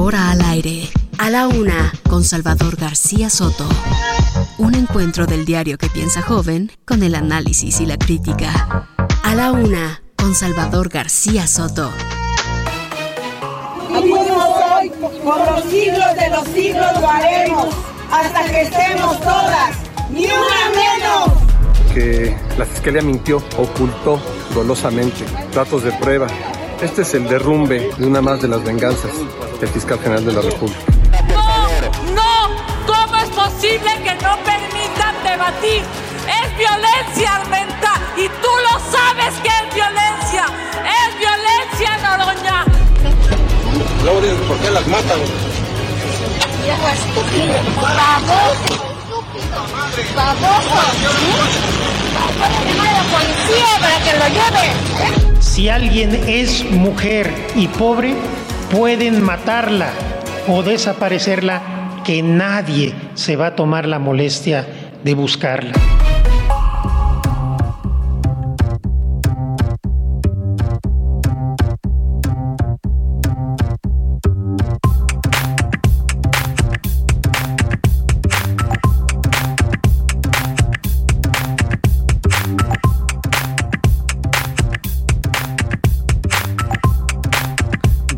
Ahora al aire, a la una, con Salvador García Soto. Un encuentro del diario que piensa joven con el análisis y la crítica. A la una, con Salvador García Soto. Unimos hoy, por los siglos de los siglos lo haremos, hasta que estemos todas, ni una menos. que la Fiscalía mintió, ocultó dolosamente datos de prueba. Este es el derrumbe de una más de las venganzas del fiscal general de la República. ¡No! ¡No! ¿Cómo es posible que no permitan debatir? ¡Es violencia, Armenta! ¡Y tú lo sabes que es violencia! ¡Es violencia, Noroña! ¿por qué las matan? Si alguien es mujer y pobre, pueden matarla o desaparecerla, que nadie se va a tomar la molestia de buscarla.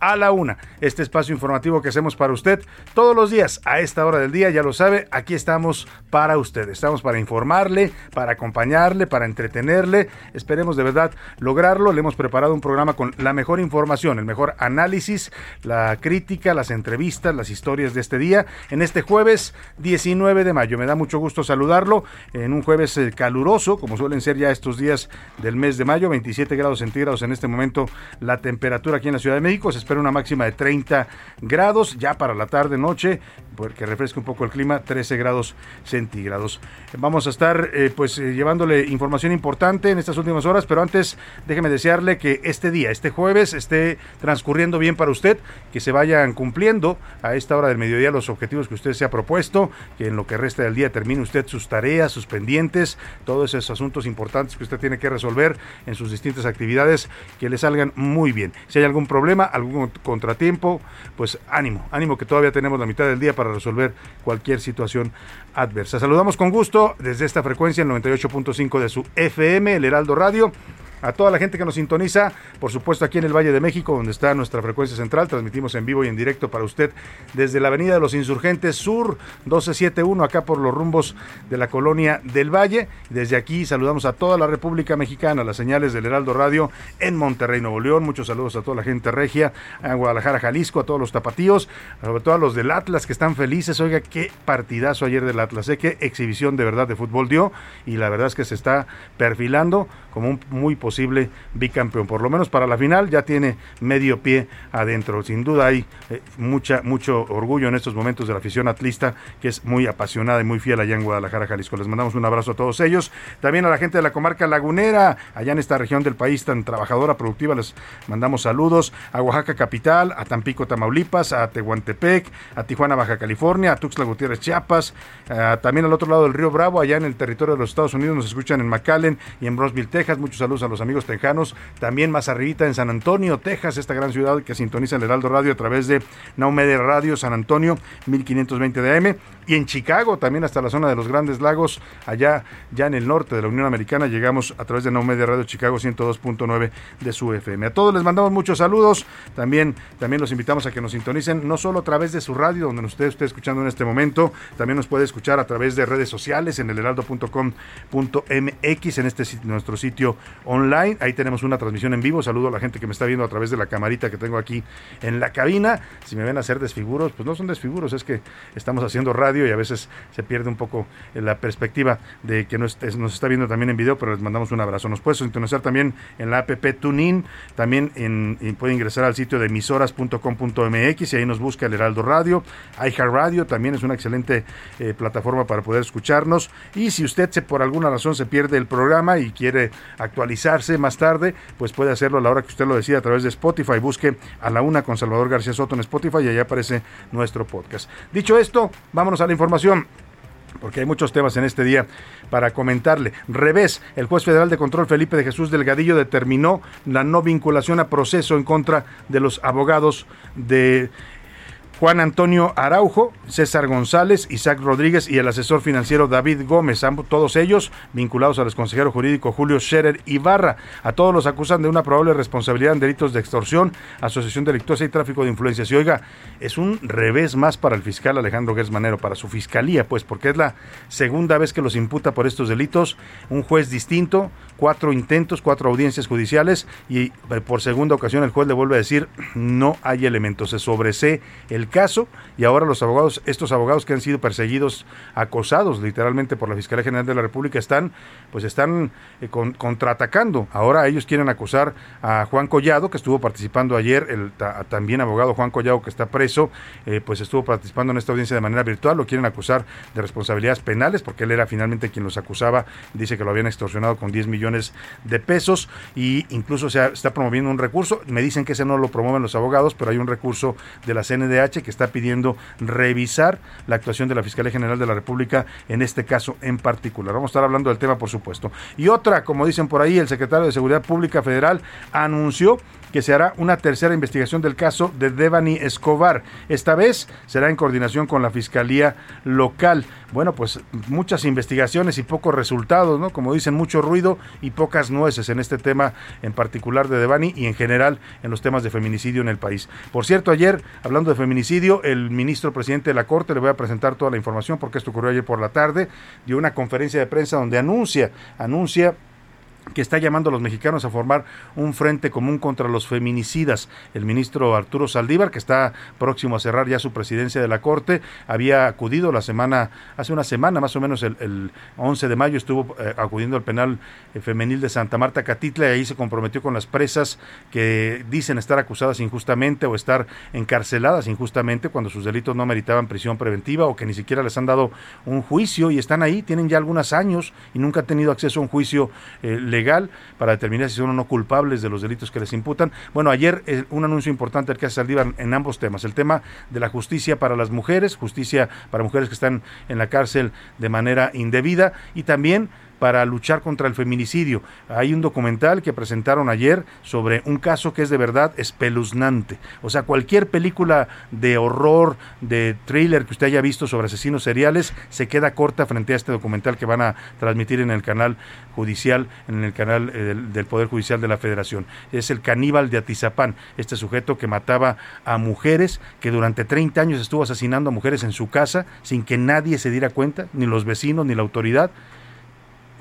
a la una. Este espacio informativo que hacemos para usted todos los días a esta hora del día, ya lo sabe, aquí estamos para usted. Estamos para informarle, para acompañarle, para entretenerle. Esperemos de verdad lograrlo. Le hemos preparado un programa con la mejor información, el mejor análisis, la crítica, las entrevistas, las historias de este día en este jueves 19 de mayo. Me da mucho gusto saludarlo en un jueves eh, caluroso, como suelen ser ya estos días del mes de mayo, 27 grados centígrados en este momento la temperatura aquí en la Ciudad de México. Espera una máxima de 30 grados ya para la tarde noche porque refresca un poco el clima 13 grados centígrados. Vamos a estar eh, pues eh, llevándole información importante en estas últimas horas pero antes déjeme desearle que este día este jueves esté transcurriendo bien para usted que se vayan cumpliendo a esta hora del mediodía los objetivos que usted se ha propuesto que en lo que resta del día termine usted sus tareas sus pendientes todos esos asuntos importantes que usted tiene que resolver en sus distintas actividades que le salgan muy bien. Si hay algún problema algún contratiempo, pues ánimo, ánimo que todavía tenemos la mitad del día para resolver cualquier situación adversa. Saludamos con gusto desde esta frecuencia, el 98.5 de su FM, el Heraldo Radio a toda la gente que nos sintoniza, por supuesto aquí en el Valle de México, donde está nuestra frecuencia central, transmitimos en vivo y en directo para usted desde la Avenida de los Insurgentes Sur 1271, acá por los rumbos de la colonia del Valle. Desde aquí saludamos a toda la República Mexicana, las señales del Heraldo Radio en Monterrey, Nuevo León. Muchos saludos a toda la gente regia, a Guadalajara, Jalisco, a todos los tapatíos, sobre todo a los del Atlas que están felices. Oiga, qué partidazo ayer del Atlas, ¿eh? qué exhibición de verdad de fútbol dio y la verdad es que se está perfilando como un muy posible bicampeón. Por lo menos para la final ya tiene medio pie adentro. Sin duda hay eh, mucha, mucho orgullo en estos momentos de la afición atlista que es muy apasionada y muy fiel allá en Guadalajara, Jalisco. Les mandamos un abrazo a todos ellos. También a la gente de la comarca lagunera, allá en esta región del país tan trabajadora, productiva, les mandamos saludos. A Oaxaca capital, a Tampico, Tamaulipas, a Tehuantepec, a Tijuana, Baja California, a Tuxtla Gutiérrez, Chiapas, eh, también al otro lado del río Bravo, allá en el territorio de los Estados Unidos, nos escuchan en McAllen y en Brosville, Texas. Muchos saludos a los amigos tejanos. También más arribita en San Antonio, Texas, esta gran ciudad que sintoniza el Heraldo Radio a través de Naumedia Radio San Antonio, 1520 de AM. Y en Chicago, también hasta la zona de los Grandes Lagos, allá ya en el norte de la Unión Americana, llegamos a través de Naumedia Radio Chicago 102.9 de su FM. A todos les mandamos muchos saludos. También, también los invitamos a que nos sintonicen, no solo a través de su radio, donde usted esté escuchando en este momento, también nos puede escuchar a través de redes sociales en el heraldo.com.mx, en este nuestro sitio online Ahí tenemos una transmisión en vivo. Saludo a la gente que me está viendo a través de la camarita que tengo aquí en la cabina. Si me ven hacer desfiguros, pues no son desfiguros, es que estamos haciendo radio y a veces se pierde un poco la perspectiva de que nos, nos está viendo también en video, pero les mandamos un abrazo. Nos puede sintonizar también en la app TuneIn, también puede ingresar al sitio de emisoras.com.mx y ahí nos busca el Heraldo Radio. Radio también es una excelente eh, plataforma para poder escucharnos. Y si usted se, por alguna razón se pierde el programa y quiere más tarde, pues puede hacerlo a la hora que usted lo decida a través de Spotify. Busque a la una con Salvador García Soto en Spotify y ahí aparece nuestro podcast. Dicho esto, vámonos a la información porque hay muchos temas en este día para comentarle. Revés, el juez federal de control Felipe de Jesús Delgadillo determinó la no vinculación a proceso en contra de los abogados de Juan Antonio Araujo, César González, Isaac Rodríguez y el asesor financiero David Gómez, todos ellos vinculados al consejero jurídico Julio Scherer Ibarra. A todos los acusan de una probable responsabilidad en delitos de extorsión, asociación delictuosa y tráfico de influencias. Y oiga, es un revés más para el fiscal Alejandro Manero, para su fiscalía, pues, porque es la segunda vez que los imputa por estos delitos. Un juez distinto, cuatro intentos, cuatro audiencias judiciales y eh, por segunda ocasión el juez le vuelve a decir no hay elementos, se sobresee el caso y ahora los abogados, estos abogados que han sido perseguidos, acosados literalmente por la Fiscalía General de la República están pues están eh, contraatacando. Ahora ellos quieren acusar a Juan Collado que estuvo participando ayer, el también abogado Juan Collado que está preso, eh, pues estuvo participando en esta audiencia de manera virtual, lo quieren acusar de responsabilidades penales porque él era finalmente quien los acusaba, dice que lo habían extorsionado con 10 millones de pesos y incluso se está promoviendo un recurso, me dicen que ese no lo promueven los abogados, pero hay un recurso de la CNDH que está pidiendo revisar la actuación de la Fiscalía General de la República en este caso en particular. Vamos a estar hablando del tema, por supuesto. Y otra, como dicen por ahí, el secretario de Seguridad Pública Federal anunció que se hará una tercera investigación del caso de Devani Escobar. Esta vez será en coordinación con la Fiscalía local. Bueno, pues muchas investigaciones y pocos resultados, ¿no? Como dicen, mucho ruido y pocas nueces en este tema en particular de Devani y en general en los temas de feminicidio en el país. Por cierto, ayer, hablando de feminicidio, el ministro presidente de la Corte, le voy a presentar toda la información porque esto ocurrió ayer por la tarde, dio una conferencia de prensa donde anuncia, anuncia que está llamando a los mexicanos a formar un frente común contra los feminicidas. El ministro Arturo Saldívar, que está próximo a cerrar ya su presidencia de la Corte, había acudido la semana, hace una semana más o menos, el, 11 de mayo, estuvo eh, acudiendo al penal eh, femenil de Santa Marta Catitla y ahí se comprometió con las presas que dicen estar acusadas injustamente o estar encarceladas injustamente cuando sus delitos no meritaban prisión preventiva o que ni siquiera les han dado un juicio y están ahí, tienen ya algunos años y nunca han tenido acceso a un juicio eh, legal para determinar si son o no culpables de los delitos que les imputan. Bueno, ayer eh, un anuncio importante el que hace Saldívar en ambos temas, el tema de la justicia para las mujeres, justicia para mujeres que están en la cárcel de manera indebida y también para luchar contra el feminicidio. Hay un documental que presentaron ayer sobre un caso que es de verdad espeluznante. O sea, cualquier película de horror, de thriller que usted haya visto sobre asesinos seriales, se queda corta frente a este documental que van a transmitir en el canal judicial, en el canal eh, del, Poder Judicial de la Federación. Es el caníbal de Atizapán, este sujeto que mataba a mujeres, que durante 30 años estuvo asesinando a mujeres en su casa sin que nadie se diera cuenta, ni los vecinos, ni la autoridad.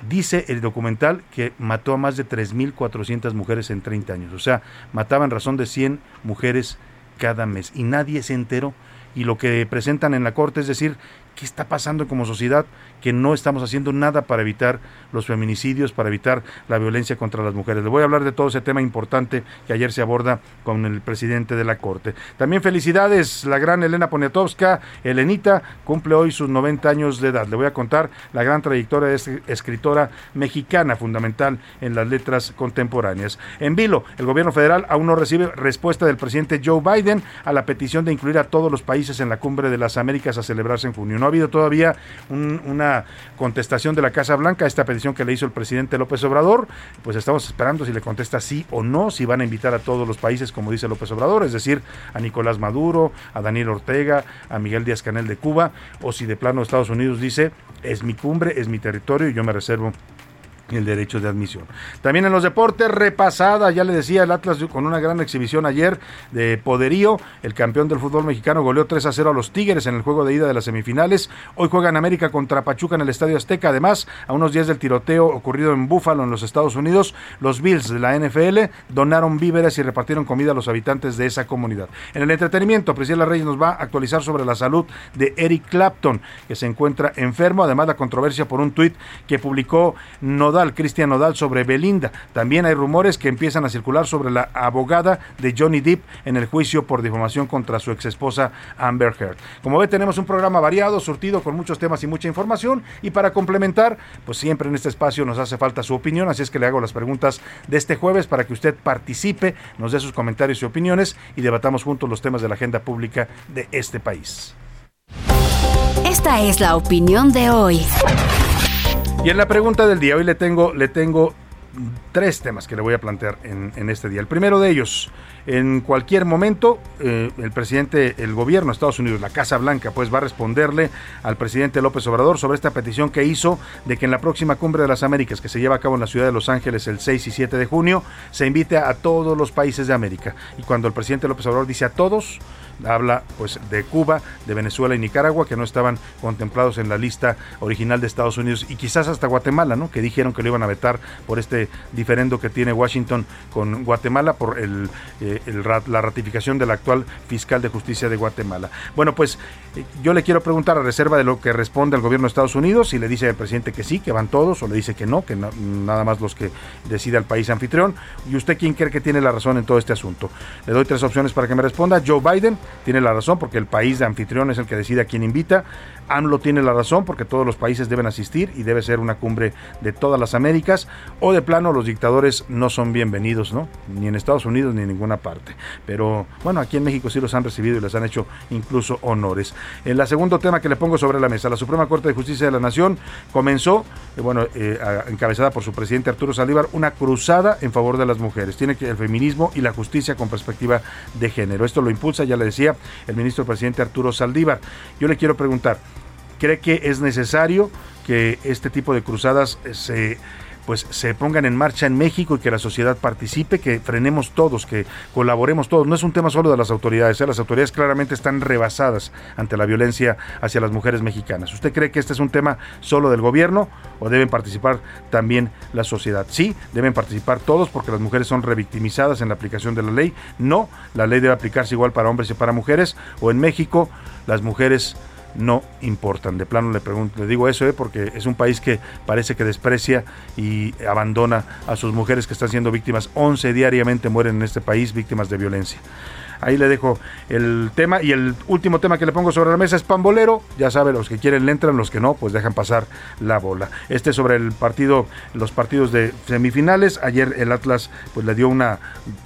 Dice el documental que mató a más de 3.400 mujeres en 30 años. O sea, mataba en razón de 100 mujeres cada mes. Y nadie se enteró. Y lo que presentan en la corte es decir, ¿qué está pasando como sociedad? que no estamos haciendo nada para evitar los feminicidios, para evitar la violencia contra las mujeres. Le voy a hablar de todo ese tema importante que ayer se aborda con el presidente de la Corte. También felicidades, la gran Elena Poniatowska, Elenita, cumple hoy sus 90 años de edad. Le voy a contar la gran trayectoria de esta escritora mexicana fundamental en las letras contemporáneas. En vilo, el gobierno federal aún no recibe respuesta del presidente Joe Biden a la petición de incluir a todos los países en la cumbre de las Américas a celebrarse en junio. No ha habido todavía una contestación de la Casa Blanca a esta petición que le hizo el presidente López Obrador. Pues estamos esperando si le contesta sí o no, si van a invitar a todos los países, como dice López Obrador, es decir, a Nicolás Maduro, a Daniel Ortega, a Miguel Díaz Canel de Cuba, o si de plano Estados Unidos dice, es mi cumbre, es mi territorio y yo me reservo el derecho de admisión. También en los deportes, repasada, ya le decía el Atlas con una gran exhibición ayer de poderío. El campeón del fútbol mexicano goleó 3 a 0 a los Tigres en el juego de ida de las semifinales. Hoy juegan América contra Pachuca en el Estadio Azteca. Además, a unos días del tiroteo ocurrido en Búfalo, en los Estados Unidos, los Bills de la NFL donaron víveres y repartieron comida a los habitantes de esa comunidad. En el entretenimiento, Priscila Reyes nos va a actualizar sobre la salud de Eric Clapton, que se encuentra enfermo. Además, la controversia por un tuit que publicó Nodal Cristian Nodal, sobre Belinda. También hay rumores que empiezan a circular sobre la abogada de Johnny Depp en el juicio por difamación contra su exesposa Amber Heard. Como ve, tenemos un programa variado, surtido con muchos temas y mucha información. Y para complementar, pues siempre en este espacio nos hace falta su opinión, así es que le hago las preguntas de este jueves para que usted participe, nos dé sus comentarios y opiniones y debatamos juntos los temas de la agenda pública de este país. Esta es la opinión de hoy. Y en la pregunta del día, hoy le tengo, le tengo tres temas que le voy a plantear en, este día. El primero de ellos, en cualquier momento, eh, el presidente, el gobierno de Estados Unidos, la Casa Blanca, pues va a responderle al presidente López Obrador sobre esta petición que hizo de que en la próxima cumbre de las Américas, que se lleva a cabo en la ciudad de Los Ángeles el 6 y 7 de junio, se invite a todos los países de América. Y cuando el presidente López Obrador dice a todos, habla pues de Cuba, de Venezuela y Nicaragua que no estaban contemplados en la lista original de Estados Unidos y quizás hasta Guatemala, ¿no? Que dijeron que lo iban a vetar por este diferendo que tiene Washington con Guatemala por el, eh, la ratificación del actual fiscal de justicia de Guatemala. Bueno, pues yo le quiero preguntar a reserva de lo que responde el gobierno de Estados Unidos si le dice al presidente que sí, que van todos o le dice que no, que nada más los que decida el país anfitrión. ¿Y usted quién cree que tiene la razón en todo este asunto? Le doy tres opciones para que me responda. Joe Biden, tiene la razón porque el país de anfitrión es el que decide a quién invita. AMLO tiene la razón porque todos los países deben asistir y debe ser una cumbre de todas las Américas. O de plano los dictadores no son bienvenidos, ¿no? Ni en Estados Unidos ni en ninguna parte. Pero bueno, aquí en México sí los han recibido y les han hecho incluso honores. El segundo tema que le pongo sobre la mesa, la Suprema Corte de Justicia de la Nación comenzó, eh, bueno, eh, encabezada por su presidente Arturo Saldívar, una cruzada en favor de las mujeres. Tiene que el feminismo y la justicia con perspectiva de género. Esto lo impulsa, ya le decía, el ministro presidente Arturo Saldívar. Yo le quiero preguntar, ¿cree que es necesario que este tipo de cruzadas se pues se pongan en marcha en México y que la sociedad participe, que frenemos todos, que colaboremos todos. No es un tema solo de las autoridades, ¿eh? las autoridades claramente están rebasadas ante la violencia hacia las mujeres mexicanas. ¿Usted cree que este es un tema solo del gobierno o deben participar también la sociedad? Sí, deben participar todos porque las mujeres son revictimizadas en la aplicación de la ley. No, la ley debe aplicarse igual para hombres y para mujeres. O en México, las mujeres no importan. De plano le pregunto, le digo eso, ¿eh? porque es un país que parece que desprecia y abandona a sus mujeres que están siendo víctimas. 11 diariamente mueren en este país víctimas de violencia. Ahí le dejo el tema. Y el último tema que le pongo sobre la mesa es pambolero. Ya sabe, los que quieren le entran, los que no, pues dejan pasar la bola. Este sobre el partido, los partidos de semifinales. Ayer el Atlas pues le dio una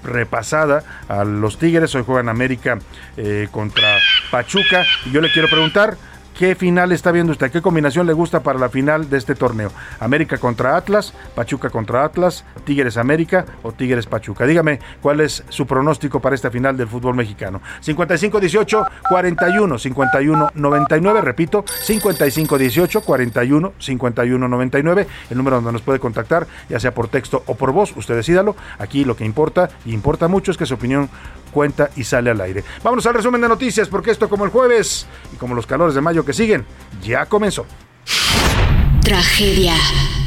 repasada a los Tigres. Hoy juegan América eh, contra Pachuca. Y yo le quiero preguntar. ¿Qué final está viendo usted? ¿Qué combinación le gusta para la final de este torneo? ¿América contra Atlas? ¿Pachuca contra Atlas? ¿Tigres América o Tigres Pachuca? Dígame cuál es su pronóstico para esta final del fútbol mexicano. 55-18, 41, 51, 99. Repito, 55-18, 41, 51, 99. El número donde nos puede contactar, ya sea por texto o por voz. Usted decídalo. Aquí lo que importa, y importa mucho, es que su opinión y sale al aire. Vámonos al resumen de noticias, porque esto como el jueves y como los calores de mayo que siguen, ya comenzó. Tragedia.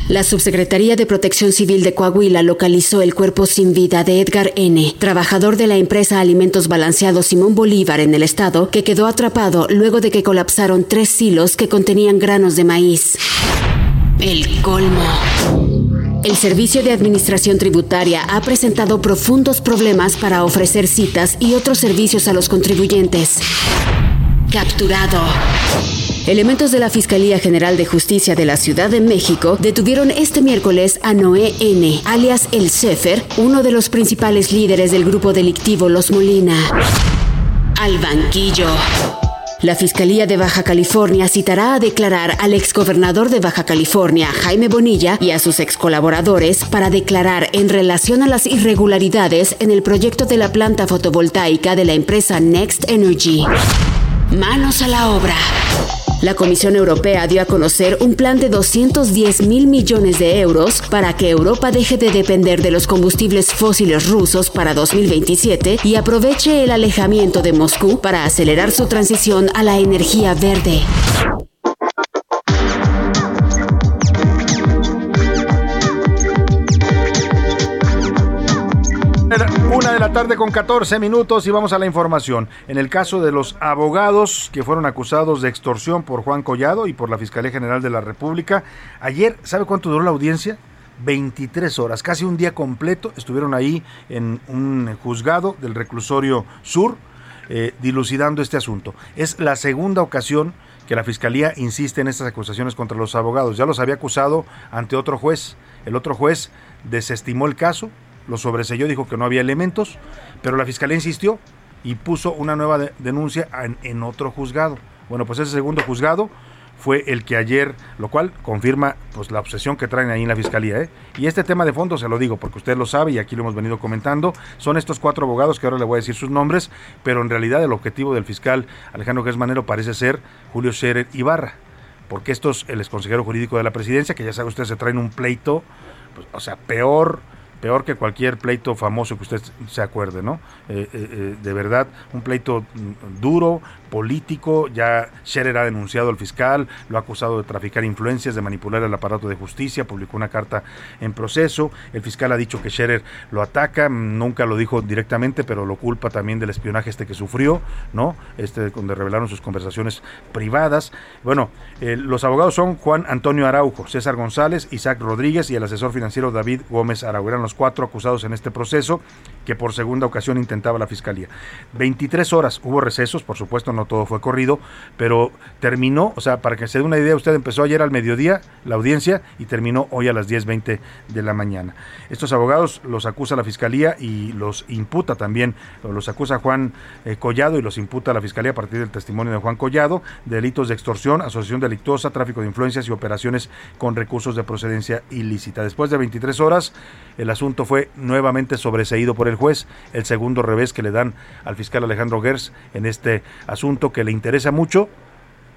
La Subsecretaría de Protección Civil de Coahuila localizó el cuerpo sin vida de Edgar N., trabajador de la empresa Alimentos Balanceados Simón Bolívar en el estado, que quedó atrapado luego de que colapsaron tres silos que contenían granos de maíz. El colmo. El Servicio de Administración Tributaria ha presentado profundos problemas para ofrecer citas y otros servicios a los contribuyentes. Capturado. Elementos de la Fiscalía General de Justicia de la Ciudad de México detuvieron este miércoles a Noé N., alias El Cefer, uno de los principales líderes del grupo delictivo Los Molina. Al banquillo. La Fiscalía de Baja California citará a declarar al exgobernador de Baja California, Jaime Bonilla, y a sus ex colaboradores para declarar en relación a las irregularidades en el proyecto de la planta fotovoltaica de la empresa Next Energy. Manos a la obra. La Comisión Europea dio a conocer un plan de 210 mil millones de euros para que Europa deje de depender de los combustibles fósiles rusos para 2027 y aproveche el alejamiento de Moscú para acelerar su transición a la energía verde. Una de la tarde con 14 minutos y vamos a la información. En el caso de los abogados que fueron acusados de extorsión por Juan Collado y por la Fiscalía General de la República, ayer, ¿sabe cuánto duró la audiencia? 23 horas, casi un día completo. Estuvieron ahí en un juzgado del reclusorio sur eh, dilucidando este asunto. Es la segunda ocasión que la Fiscalía insiste en estas acusaciones contra los abogados. Ya los había acusado ante otro juez. El otro juez desestimó el caso, lo sobreselló, dijo que no había elementos, pero la fiscalía insistió y puso una nueva denuncia en, otro juzgado. Bueno, pues ese segundo juzgado fue el que ayer, lo cual confirma pues la obsesión que traen ahí en la fiscalía. ¿eh? Y este tema de fondo se lo digo porque usted lo sabe y aquí lo hemos venido comentando. Son estos cuatro abogados que ahora le voy a decir sus nombres, pero en realidad el objetivo del fiscal Alejandro Gersmanero parece ser Julio Scherer Ibarra. Porque estos, el exconsejero jurídico de la presidencia, que ya sabe usted, se traen un pleito, pues, o sea, peor peor que cualquier pleito famoso que usted se acuerde, ¿no? Eh, eh, eh, de verdad, un pleito duro, político, ya Scherer ha denunciado al fiscal, lo ha acusado de traficar influencias, de manipular el aparato de justicia, publicó una carta en proceso, el fiscal ha dicho que Scherer lo ataca, nunca lo dijo directamente, pero lo culpa también del espionaje este que sufrió, ¿no? Este donde revelaron sus conversaciones privadas. Bueno, los abogados son Juan Antonio Araujo, César González, Isaac Rodríguez y el asesor financiero David Gómez Araujo. Cuatro acusados en este proceso que por segunda ocasión intentaba la fiscalía. 23 horas, hubo recesos, por supuesto, no todo fue corrido, pero terminó, o sea, para que se dé una idea, usted empezó ayer al mediodía la audiencia y terminó hoy a las 10.20 de la mañana. Estos abogados los acusa la fiscalía y los imputa también, los acusa Juan eh, Collado y los imputa la fiscalía a partir del testimonio de Juan Collado, delitos de extorsión, asociación delictuosa, tráfico de influencias y operaciones con recursos de procedencia ilícita. Después de 23 horas, el asunto fue nuevamente sobreseído por el juez, el segundo revés que le dan al fiscal Alejandro Gers en este asunto que le interesa mucho,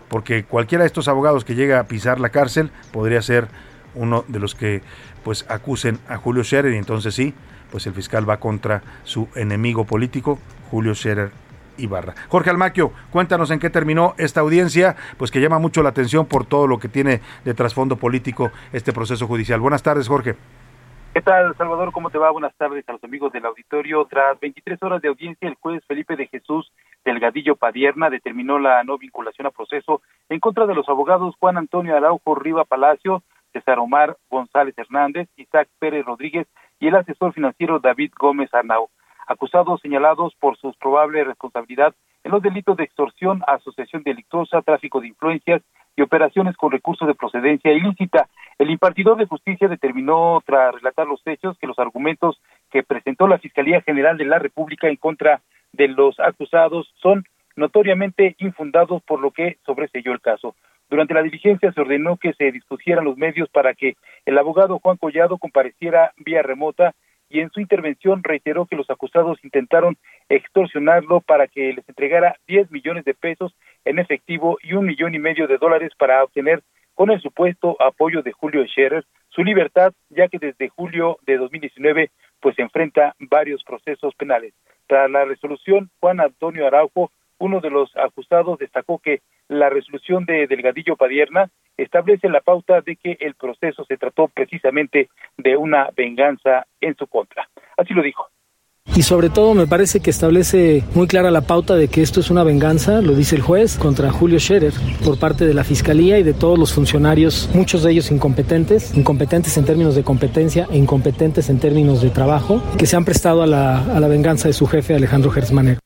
porque cualquiera de estos abogados que llega a pisar la cárcel podría ser uno de los que pues acusen a Julio Scherer y entonces sí, pues el fiscal va contra su enemigo político, Julio Scherer Ibarra. Jorge Almaquio, cuéntanos en qué terminó esta audiencia, pues que llama mucho la atención por todo lo que tiene de trasfondo político este proceso judicial. Buenas tardes, Jorge. ¿Qué tal, Salvador? ¿Cómo te va? Buenas tardes a los amigos del auditorio. Tras 23 horas de audiencia, el juez Felipe de Jesús Delgadillo Padierna determinó la no vinculación a proceso en contra de los abogados Juan Antonio Araujo Riva Palacio, César Omar González Hernández, Isaac Pérez Rodríguez y el asesor financiero David Gómez Arnau, acusados señalados por su probable responsabilidad en los delitos de extorsión, asociación delictuosa, tráfico de influencias y operaciones con recursos de procedencia ilícita. El impartidor de justicia determinó, tras relatar los hechos, que los argumentos que presentó la Fiscalía General de la República en contra de los acusados son notoriamente infundados, por lo que sobreseyó el caso. Durante la diligencia se ordenó que se dispusieran los medios para que el abogado Juan Collado compareciera vía remota y en su intervención reiteró que los acusados intentaron extorsionarlo para que les entregara 10 millones de pesos en efectivo y un millón y medio de dólares para obtener con el supuesto apoyo de Julio Scherer su libertad, ya que desde julio de 2019 pues enfrenta varios procesos penales. Tras la resolución, Juan Antonio Araujo, uno de los acusados, destacó que la resolución de Delgadillo Padierna establece la pauta de que el proceso se trató precisamente de una venganza en su contra. Así lo dijo y sobre todo me parece que establece muy clara la pauta de que esto es una venganza, lo dice el juez, contra Julio Scherer por parte de la Fiscalía y de todos los funcionarios, muchos de ellos incompetentes, incompetentes en términos de competencia e incompetentes en términos de trabajo, que se han prestado a la, a la venganza de su jefe Alejandro Gersmanero.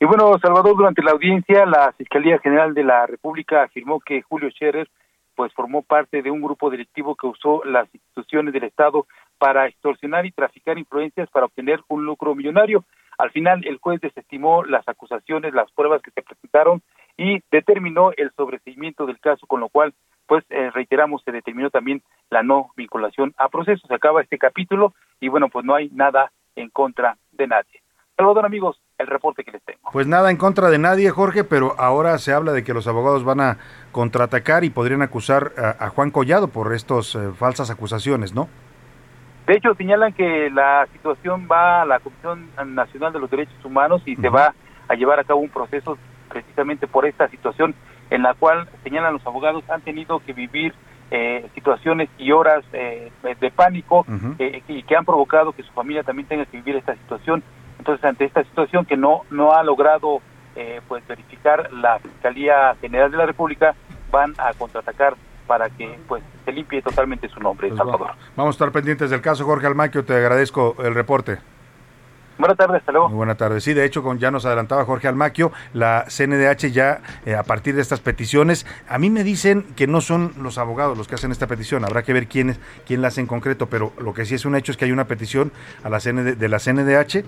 Y bueno, Salvador, durante la audiencia, la Fiscalía General de la República afirmó que Julio Scherer pues formó parte de un grupo directivo que usó las instituciones del Estado para extorsionar y traficar influencias para obtener un lucro millonario. Al final, el juez desestimó las acusaciones, las pruebas que se presentaron y determinó el sobreseimiento del caso, con lo cual, pues, eh, reiteramos, se determinó también la no vinculación a proceso. Se acaba este capítulo y, bueno, pues no hay nada en contra de nadie. Salvador, amigos, el reporte que les tengo. Pues nada en contra de nadie, Jorge, pero ahora se habla de que los abogados van a contraatacar y podrían acusar a, Juan Collado por estas eh, falsas acusaciones, ¿no? De hecho, señalan que la situación va a la Comisión Nacional de los Derechos Humanos y se va a llevar a cabo un proceso precisamente por esta situación en la cual señalan los abogados han tenido que vivir eh, situaciones y horas eh, de pánico eh, y que han provocado que su familia también tenga que vivir esta situación. Entonces, ante esta situación que no no ha logrado pues verificar la Fiscalía General de la República, van a contraatacar para que pues se limpie totalmente su nombre, pues Salvador. Vamos a estar pendientes del caso, Jorge Almaquio, te agradezco el reporte. Buenas tardes, hasta luego. Muy buenas tardes. Sí, de hecho, con, ya nos adelantaba Jorge Almaquio, la CNDH ya eh, a partir de estas peticiones, a mí me dicen que no son los abogados los que hacen esta petición, habrá que ver quién, quién la hace en concreto, pero lo que sí es un hecho es que hay una petición a la de la CNDH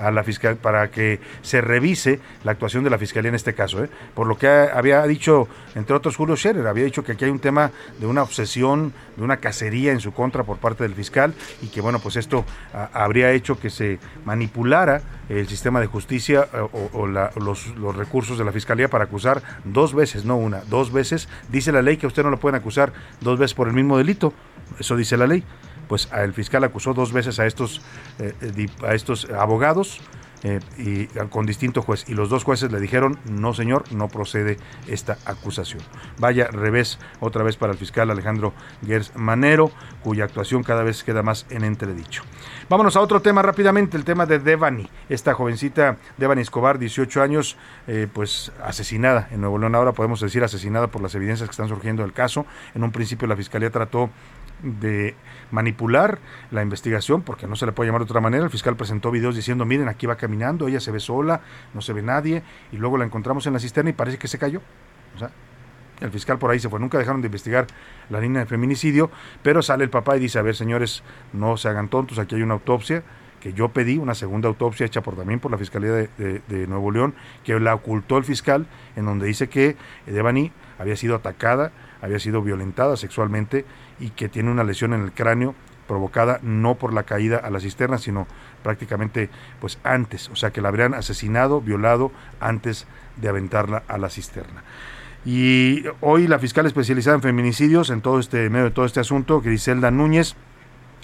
a la fiscal para que se revise la actuación de la fiscalía en este caso, ¿eh? por lo que había dicho, entre otros, Julio Scherer, había dicho que aquí hay un tema de una obsesión, de una cacería en su contra por parte del fiscal y que bueno, pues esto habría hecho que se manipulara el sistema de justicia eh, o, los, los, recursos de la fiscalía para acusar dos veces, no una, dos veces. Dice la ley que usted no lo pueden acusar dos veces por el mismo delito, eso dice la ley pues el fiscal acusó dos veces a estos, eh, eh, a estos abogados eh, y con distinto juez. Y los dos jueces le dijeron, no señor, no procede esta acusación. Vaya revés otra vez para el fiscal Alejandro Gers Manero, cuya actuación cada vez queda más en entredicho. Vámonos a otro tema rápidamente, el tema de Devani, esta jovencita Devani Escobar, 18 años, pues asesinada en Nuevo León. Ahora podemos decir asesinada por las evidencias que están surgiendo del caso. En un principio la fiscalía trató de manipular la investigación, porque no se le puede llamar de otra manera. El fiscal presentó videos diciendo, miren, aquí va caminando, ella se ve sola, no se ve nadie, y luego la encontramos en la cisterna y parece que se cayó. O sea, el fiscal por ahí se fue. Nunca dejaron de investigar la línea de feminicidio, pero sale el papá y dice, a ver, señores, no se hagan tontos, aquí hay una autopsia que yo pedí, una segunda autopsia hecha por también por la Fiscalía de, de Nuevo León, que la ocultó el fiscal, en donde dice que Devani había sido atacada, había sido violentada sexualmente y que tiene una lesión en el cráneo provocada no por la caída a la cisterna, sino prácticamente pues antes, o sea que la habrían asesinado, violado antes de aventarla a la cisterna. Y hoy la fiscal especializada en feminicidios, en todo este medio de todo este asunto, Griselda Núñez,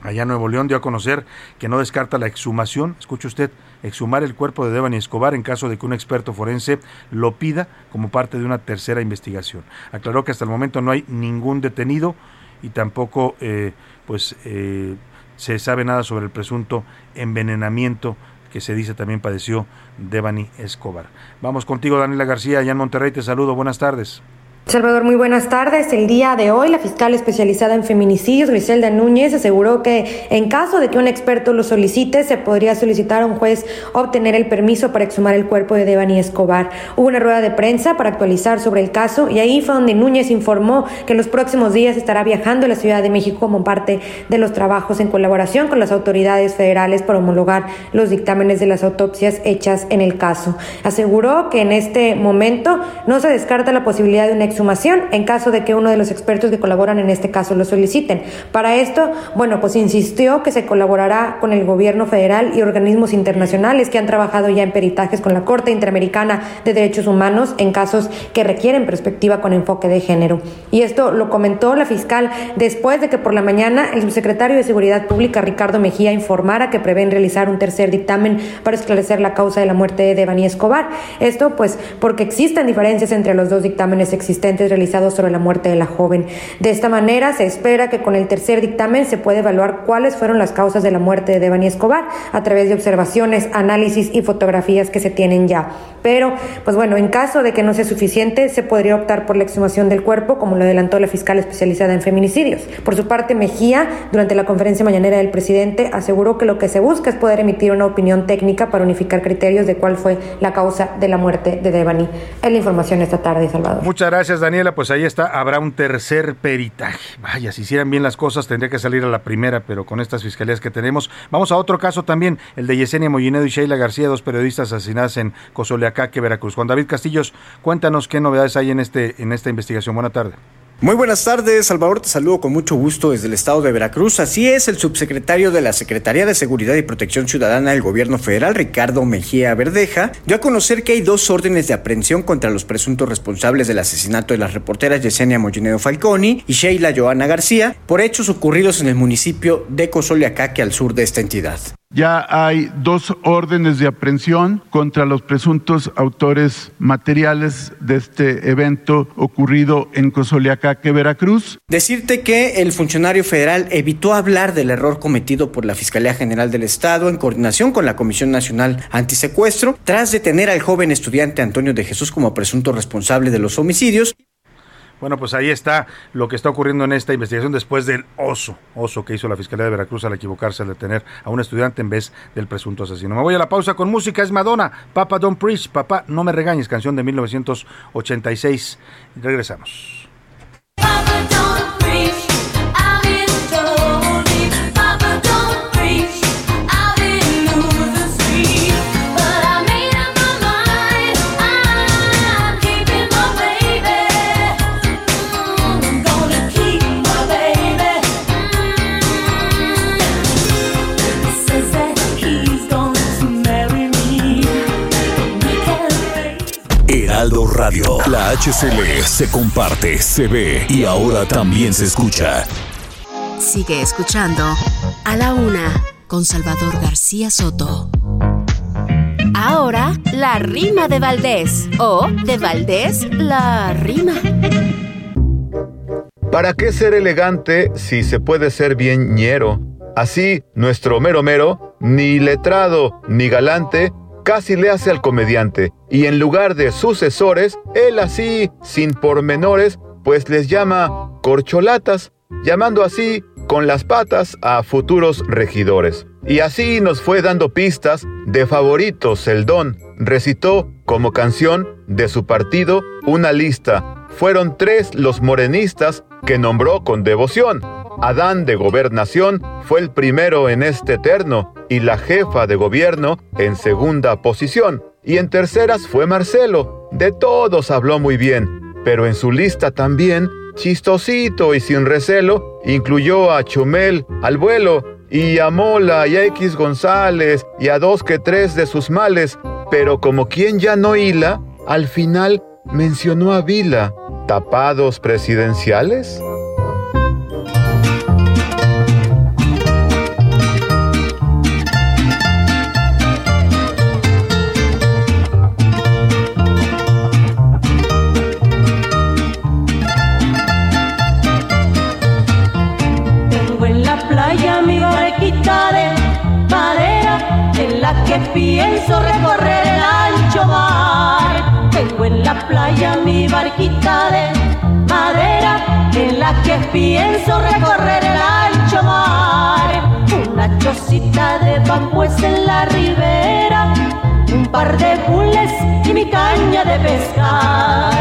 allá en Nuevo León, dio a conocer que no descarta la exhumación, escuche usted, exhumar el cuerpo de Devani Escobar en caso de que un experto forense lo pida como parte de una tercera investigación. Aclaró que hasta el momento no hay ningún detenido, y tampoco eh, pues eh, se sabe nada sobre el presunto envenenamiento que se dice también padeció Devani Escobar. Vamos contigo, Daniela García, allá en Monterrey. Te saludo. Buenas tardes. Salvador, muy buenas tardes. El día de hoy, la fiscal especializada en feminicidios, Griselda Núñez, aseguró que en caso de que un experto lo solicite, se podría solicitar a un juez obtener el permiso para exhumar el cuerpo de Devani Escobar. Hubo una rueda de prensa para actualizar sobre el caso y ahí fue donde Núñez informó que en los próximos días estará viajando a la Ciudad de México como parte de los trabajos en colaboración con las autoridades federales para homologar los dictámenes de las autopsias hechas en el caso. Aseguró que en este momento no se descarta la posibilidad de una exhumación en caso de que uno de los expertos que colaboran en este caso lo soliciten. Para esto, bueno, pues insistió que se colaborará con el gobierno federal y organismos internacionales que han trabajado ya en peritajes con la Corte Interamericana de Derechos Humanos en casos que requieren perspectiva con enfoque de género. Y esto lo comentó la fiscal después de que por la mañana el subsecretario de Seguridad Pública, Ricardo Mejía, informara que prevén realizar un tercer dictamen para esclarecer la causa de la muerte de Devani Escobar. Esto, pues, porque existen diferencias entre los dos dictámenes existentes realizados sobre la muerte de la joven. De esta manera, se espera que con el tercer dictamen se pueda evaluar cuáles fueron las causas de la muerte de Devani Escobar a través de observaciones, análisis y fotografías que se tienen ya. Pero, pues bueno, en caso de que no sea suficiente, se podría optar por la exhumación del cuerpo, como lo adelantó la fiscal especializada en feminicidios. Por su parte, Mejía, durante la conferencia mañanera del presidente, aseguró que lo que se busca es poder emitir una opinión técnica para unificar criterios de cuál fue la causa de la muerte de Devani. Es la información esta tarde, Salvador. Muchas gracias. Daniela. Pues ahí está, habrá un tercer peritaje. Vaya, si hicieran bien las cosas tendría que salir a la primera, pero con estas fiscalías que tenemos. Vamos a otro caso también, el de Yesenia Mollinedo y Sheila García, dos periodistas asesinadas en Cozoleacaque, Veracruz. Juan David Castillos, cuéntanos qué novedades hay en, este, en esta investigación. Buena tarde. Muy buenas tardes, Salvador. Te saludo con mucho gusto desde el estado de Veracruz. Así es, el subsecretario de la Secretaría de Seguridad y Protección Ciudadana del Gobierno Federal, Ricardo Mejía Verdeja, dio a conocer que hay dos órdenes de aprehensión contra los presuntos responsables del asesinato de las reporteras Yesenia Mollineo Falconi y Sheila Joana García por hechos ocurridos en el municipio de Cozoleacaque, al sur de esta entidad. Ya hay dos órdenes de aprehensión contra los presuntos autores materiales de este evento ocurrido en Cozoleacaque, Veracruz. Decirte que el funcionario federal evitó hablar del error cometido por la Fiscalía General del Estado en coordinación con la Comisión Nacional Antisecuestro tras detener al joven estudiante Antonio de Jesús como presunto responsable de los homicidios. Bueno, pues ahí está lo que está ocurriendo en esta investigación después del oso, oso que hizo la Fiscalía de Veracruz al equivocarse al detener a un estudiante en vez del presunto asesino. Me voy a la pausa con música, es Madonna, Papa Don't Preach, Papá No Me Regañes, canción de 1986. Regresamos. HCL se comparte, se ve y ahora también se escucha. Sigue escuchando A la Una con Salvador García Soto. Ahora, la rima de Valdés. O de Valdés, la rima. ¿Para qué ser elegante si se puede ser bien ñero? Así, nuestro mero mero, ni letrado ni galante, casi le hace al comediante, y en lugar de sucesores, él así, sin pormenores, pues les llama corcholatas, llamando así con las patas a futuros regidores. Y así nos fue dando pistas de favoritos el don. Recitó como canción de su partido una lista. Fueron tres los morenistas que nombró con devoción. Adán de gobernación fue el primero en este eterno y la jefa de gobierno en segunda posición. Y en terceras fue Marcelo. De todos habló muy bien, pero en su lista también, chistosito y sin recelo, incluyó a Chumel, al vuelo, y a Mola y a X González y a dos que tres de sus males, pero como quien ya no hila, al final mencionó a Vila. ¿Tapados presidenciales? Pienso recorrer el ancho mar. Tengo en la playa mi barquita de madera en la que pienso recorrer el ancho mar. Una chocita de bambúes en la ribera, un par de bules y mi caña de pescar.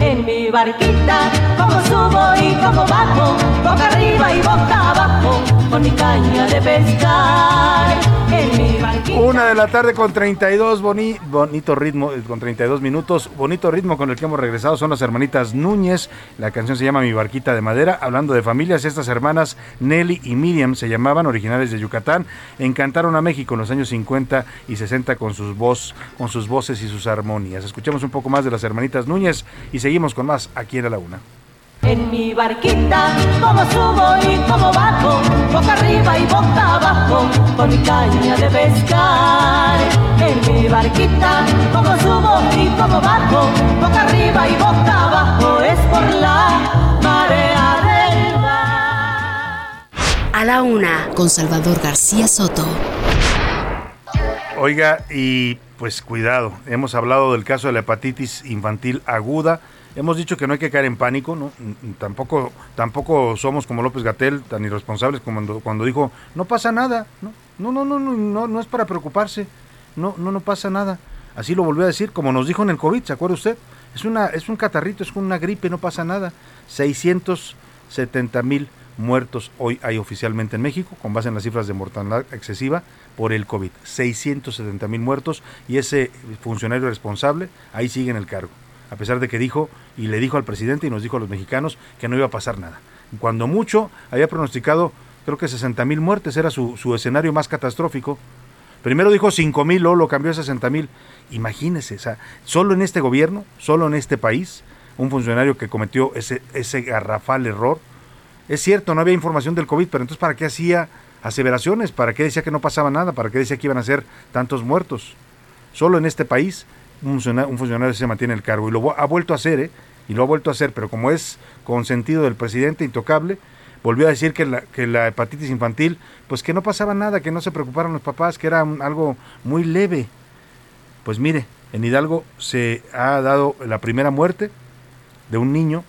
En mi barquita, como subo y como bajo, boca arriba y boca abajo, con mi caña de pescar. En mi barquita. Una de la tarde con 32, boni- bonito ritmo, eh, con 32 minutos, bonito ritmo con el que hemos regresado son las hermanitas Núñez, la canción se llama Mi Barquita de Madera, hablando de familias, estas hermanas Nelly y Miriam se llamaban, originales de Yucatán, encantaron a México en los años 50 y 60 con sus, voz, con sus voces y sus armonías. Escuchemos un poco más de las hermanitas Núñez y seguimos con más aquí en A la Una. En mi barquita, como subo y como bajo, boca arriba y boca abajo, con mi caña de pescar. En mi barquita, como subo y como bajo, boca arriba y boca abajo, es por la marea del mar. A la Una con Salvador García Soto. Oiga, y pues cuidado, hemos hablado del caso de la hepatitis infantil aguda. Hemos dicho que no hay que caer en pánico, ¿no? Tampoco, tampoco somos como López Gatel, tan irresponsables como cuando, cuando dijo, no pasa nada, ¿no? No, no, no, no, no, no es para preocuparse, no, no, no pasa nada. Así lo volvió a decir, como nos dijo en el COVID, ¿se acuerda usted? Es, una, es un catarrito, es una gripe, no pasa nada. 670 mil muertos hoy hay oficialmente en México, con base en las cifras de mortalidad excesiva por el COVID. 670 mil muertos y ese funcionario responsable ahí sigue en el cargo. A pesar de que dijo y le dijo al presidente y nos dijo a los mexicanos que no iba a pasar nada. Cuando mucho había pronosticado, creo que 60 mil muertes era su, escenario más catastrófico. Primero dijo 5 mil, luego lo cambió a 60 mil. Imagínese, o sea, solo en este gobierno, solo en este país, un funcionario que cometió ese, ese garrafal error. Es cierto, no había información del COVID, pero entonces ¿para qué hacía aseveraciones? ¿Para qué decía que no pasaba nada? ¿Para qué decía que iban a ser tantos muertos? Solo en este país un funcionario, un funcionario se mantiene el cargo y lo ha vuelto a hacer, ¿eh? y lo ha vuelto a hacer, pero como es consentido del presidente intocable, volvió a decir que la, que la hepatitis infantil, pues que no pasaba nada, que no se preocuparan los papás, que era algo muy leve. Pues mire, en Hidalgo se ha dado la primera muerte de un niño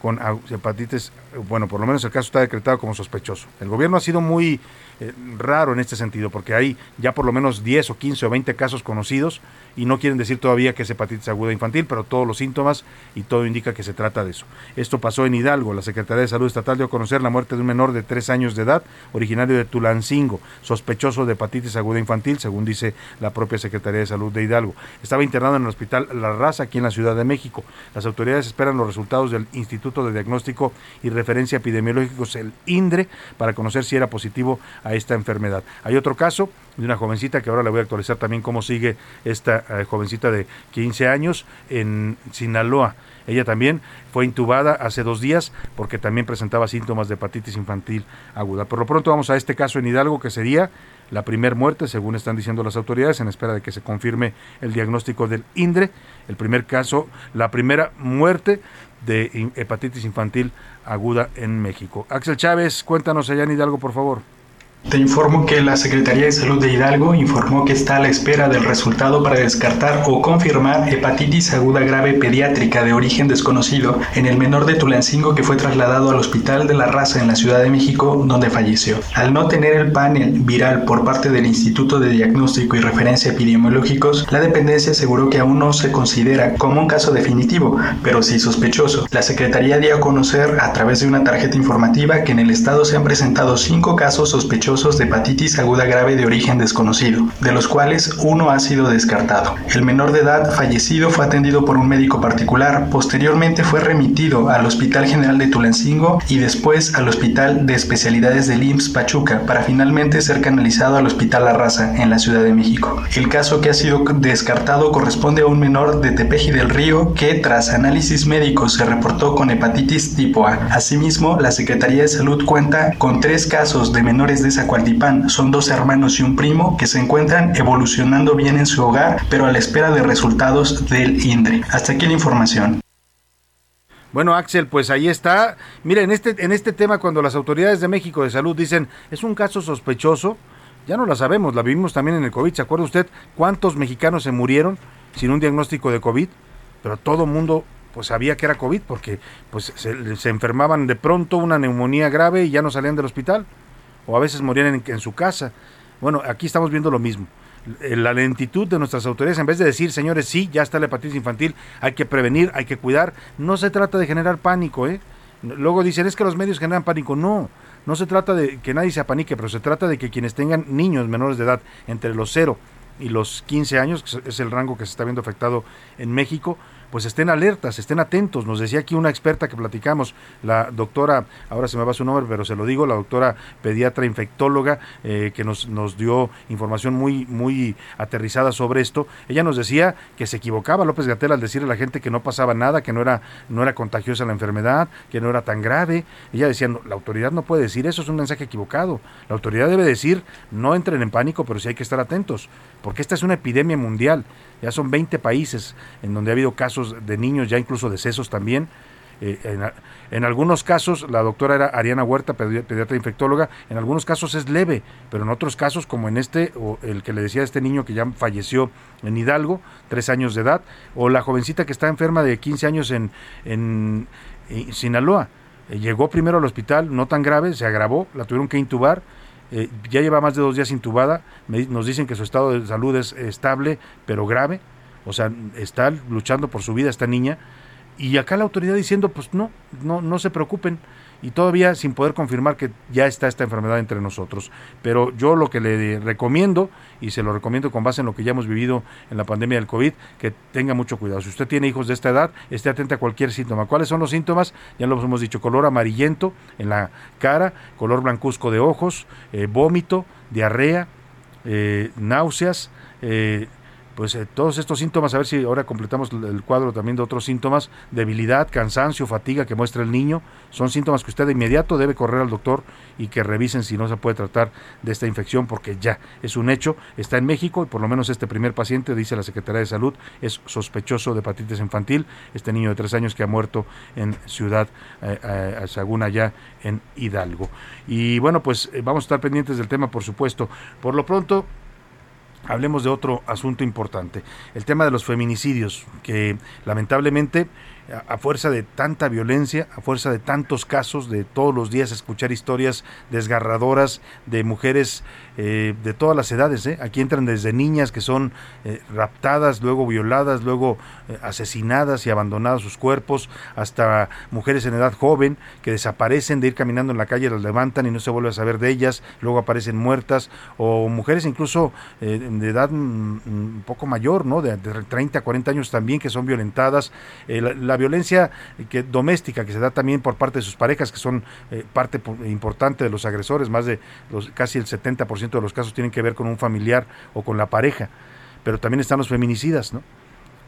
con hepatitis, bueno, por lo menos el caso está decretado como sospechoso. El gobierno ha sido muy eh, raro en este sentido, porque hay ya por lo menos 10 o 15 o 20 casos conocidos y no quieren decir todavía que es hepatitis aguda infantil, pero todos los síntomas y todo indica que se trata de eso. Esto pasó en Hidalgo. La Secretaría de Salud Estatal dio a conocer la muerte de un menor de 3 años de edad, originario de Tulancingo, sospechoso de hepatitis aguda infantil, según dice la propia Secretaría de Salud de Hidalgo. Estaba internado en el Hospital La Raza, aquí en la Ciudad de México. Las autoridades esperan los resultados del Instituto de Diagnóstico y Referencia Epidemiológicos, el INDRE, para conocer si era positivo a esta enfermedad. Hay otro caso de una jovencita que ahora le voy a actualizar también cómo sigue esta eh, jovencita de 15 años en Sinaloa. Ella también fue intubada hace dos días porque también presentaba síntomas de hepatitis infantil aguda. Por lo pronto vamos a este caso en Hidalgo que sería la primer muerte, según están diciendo las autoridades, en espera de que se confirme el diagnóstico del INDRE. El primer caso, la primera muerte de hepatitis infantil aguda en México. Axel Chávez, cuéntanos allá en Hidalgo, por favor. Te informo que la Secretaría de Salud de Hidalgo informó que está a la espera del resultado para descartar o confirmar hepatitis aguda grave pediátrica de origen desconocido en el menor de Tulancingo que fue trasladado al Hospital de la Raza en la Ciudad de México, donde falleció. Al no tener el panel viral por parte del Instituto de Diagnóstico y Referencia Epidemiológicos, la dependencia aseguró que aún no se considera como un caso definitivo, pero sí sospechoso. La Secretaría dio a conocer a través de una tarjeta informativa que en el estado se han presentado cinco casos sospechosos de hepatitis aguda grave de origen desconocido, de los cuales uno ha sido descartado. El menor de edad fallecido fue atendido por un médico particular, posteriormente fue remitido al Hospital General de Tulancingo y después al Hospital de Especialidades del IMSS Pachuca para finalmente ser canalizado al Hospital La Raza en la Ciudad de México. El caso que ha sido descartado corresponde a un menor de Tepeji del Río que tras análisis médicos se reportó con hepatitis tipo A. Asimismo, la Secretaría de Salud cuenta con tres casos de menores de esa Zacualtipán. Son dos hermanos y un primo que se encuentran evolucionando bien en su hogar, pero a la espera de resultados del INDRE. Hasta aquí la información. Bueno, Axel, pues ahí está. Mira, en este, en este tema, cuando las autoridades de México de Salud dicen es un caso sospechoso, ya no la sabemos, la vivimos también en el COVID. ¿Se acuerda usted cuántos mexicanos se murieron sin un diagnóstico de COVID? Pero todo mundo pues sabía que era COVID porque pues se, se enfermaban de pronto una neumonía grave y ya no salían del hospital o a veces morían en, su casa. Bueno, aquí estamos viendo lo mismo eh, la lentitud de nuestras autoridades, en vez de decir, señores, sí, ya está la hepatitis infantil, hay que prevenir, hay que cuidar, no se trata de generar pánico, ¿eh? Luego dicen, es que los medios generan pánico. No, no se trata de que nadie se apanique, pero se trata de que quienes tengan niños menores de edad entre los 0 y los 15 años, que es el rango que se está viendo afectado en México, pues estén alertas, estén atentos. Nos decía aquí una experta que platicamos, la doctora, ahora se me va su nombre, pero se lo digo, la doctora pediatra infectóloga, eh, que nos, nos dio información muy, muy aterrizada sobre esto. Ella nos decía que se equivocaba López Gatel al decirle a la gente que no pasaba nada, que no era, no era contagiosa la enfermedad, que no era tan grave. Ella decía, la autoridad no puede decir eso, es un mensaje equivocado. La autoridad debe decir, no entren en pánico, pero sí hay que estar atentos, porque esta es una epidemia mundial. Ya son 20 países en donde ha habido casos de niños, ya incluso decesos también. Eh, en, algunos casos, la doctora era Ariana Huerta, pediatra infectóloga, en algunos casos es leve, pero en otros casos, como en este, o el que le decía a este niño que ya falleció en Hidalgo, tres años de edad, o la jovencita que está enferma de 15 años en, en, Sinaloa, eh, llegó primero al hospital, no tan grave, se agravó, la tuvieron que intubar, eh, ya lleva más de dos días intubada, nos dicen que su estado de salud es estable, pero grave, o sea, está luchando por su vida esta niña, Y acá la autoridad diciendo, pues no, no, no se preocupen, y todavía sin poder confirmar que ya está esta enfermedad entre nosotros. Pero yo lo que le recomiendo, y se lo recomiendo con base en lo que ya hemos vivido en la pandemia del COVID, que tenga mucho cuidado. Si usted tiene hijos de esta edad, esté atenta a cualquier síntoma. ¿Cuáles son los síntomas? Ya lo hemos dicho, color amarillento en la cara, color blancuzco de ojos, eh, vómito, diarrea, eh, náuseas, eh, pues eh, todos estos síntomas, a ver si ahora completamos el cuadro también de otros síntomas, debilidad, cansancio, fatiga que muestra el niño, son síntomas que usted de inmediato debe correr al doctor y que revisen si no se puede tratar de esta infección porque ya es un hecho, está en México y por lo menos este primer paciente, dice la Secretaría de Salud, es sospechoso de hepatitis infantil, este niño de tres años que ha muerto en Ciudad eh, eh, Saguna ya en Hidalgo. Y bueno, pues vamos a estar pendientes del tema, por supuesto. Por lo pronto, Hablemos de otro asunto importante, el tema de los feminicidios, que lamentablemente a fuerza de tanta violencia, a fuerza de tantos casos, de todos los días escuchar historias desgarradoras de mujeres eh, de todas las edades. ¿eh? Aquí entran desde niñas que son eh, raptadas, luego violadas, luego asesinadas y abandonadas sus cuerpos, hasta mujeres en edad joven que desaparecen de ir caminando en la calle, las levantan y no se vuelve a saber de ellas, luego aparecen muertas, o mujeres incluso de edad mm, mm, un poco mayor, ¿no? de, 30, 40 años también, que son violentadas. La, violencia que, doméstica que se da también por parte de sus parejas, que son parte importante de los agresores, más de los, casi el 70% de los casos tienen que ver con un familiar o con la pareja, pero también están los feminicidas, ¿no?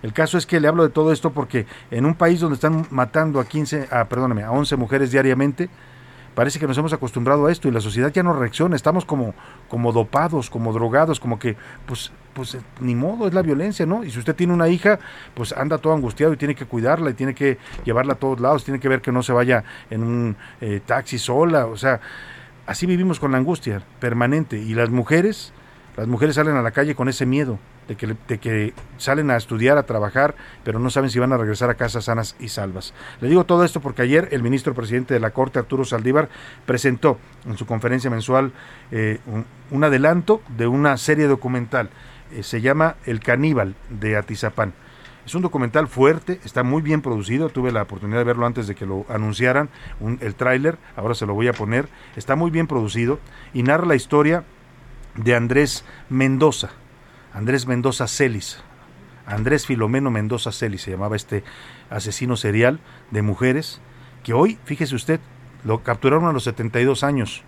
El caso es que le hablo de todo esto porque en un país donde están matando a 15, a, perdóname, a 11 mujeres diariamente, parece que nos hemos acostumbrado a esto y la sociedad ya no reacciona, estamos como, como dopados, como drogados, como que, pues, pues ni modo, es la violencia, ¿no? Y si usted tiene una hija, pues anda todo angustiado y tiene que cuidarla y tiene que llevarla a todos lados, tiene que ver que no se vaya en un eh, taxi sola, o sea, así vivimos con la angustia permanente. Y las mujeres, las mujeres salen a la calle con ese miedo de que, salen a estudiar, a trabajar, pero no saben si van a regresar a casa sanas y salvas. Le digo todo esto porque ayer el ministro presidente de la Corte, Arturo Saldívar, presentó en su conferencia mensual eh, un, adelanto de una serie documental. Eh, se llama El caníbal de Atizapán. Es un documental fuerte, está muy bien producido, tuve la oportunidad de verlo antes de que lo anunciaran, el tráiler, ahora se lo voy a poner, está muy bien producido y narra la historia de Andrés Mendoza, Andrés Mendoza Celis, Andrés Filomeno Mendoza Celis se llamaba este asesino serial de mujeres, que hoy, fíjese usted, lo capturaron a los 72 años,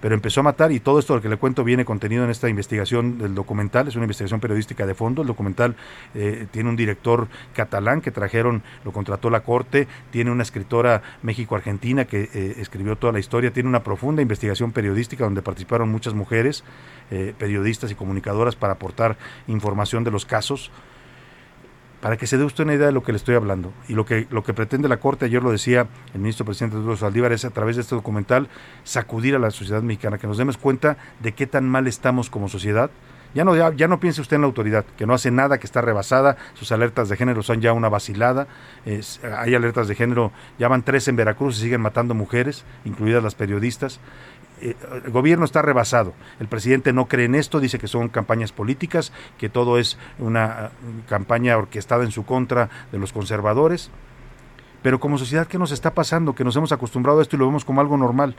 pero empezó a matar y todo esto lo que le cuento viene contenido en esta investigación del documental, es una investigación periodística de fondo, el documental eh, tiene un director catalán que trajeron, lo contrató la corte, tiene una escritora México-Argentina que eh, escribió toda la historia, tiene una profunda investigación periodística donde participaron muchas mujeres, eh, periodistas y comunicadoras para aportar información de los casos para que se dé usted una idea de lo que le estoy hablando. Y lo que, lo que pretende la Corte, ayer lo decía el ministro presidente Eduardo Saldívar, es a través de este documental sacudir a la sociedad mexicana, que nos demos cuenta de qué tan mal estamos como sociedad. Ya no, ya, no piense usted en la autoridad, que no hace nada, que está rebasada, sus alertas de género son ya una vacilada, hay alertas de género, ya van tres en Veracruz y siguen matando mujeres, incluidas las periodistas. Eh, el gobierno está rebasado. El presidente no cree en esto, dice que son campañas políticas, que todo es una eh, campaña orquestada en su contra de los conservadores. Pero como sociedad, ¿qué nos está pasando? Que nos hemos acostumbrado a esto y lo vemos como algo normal.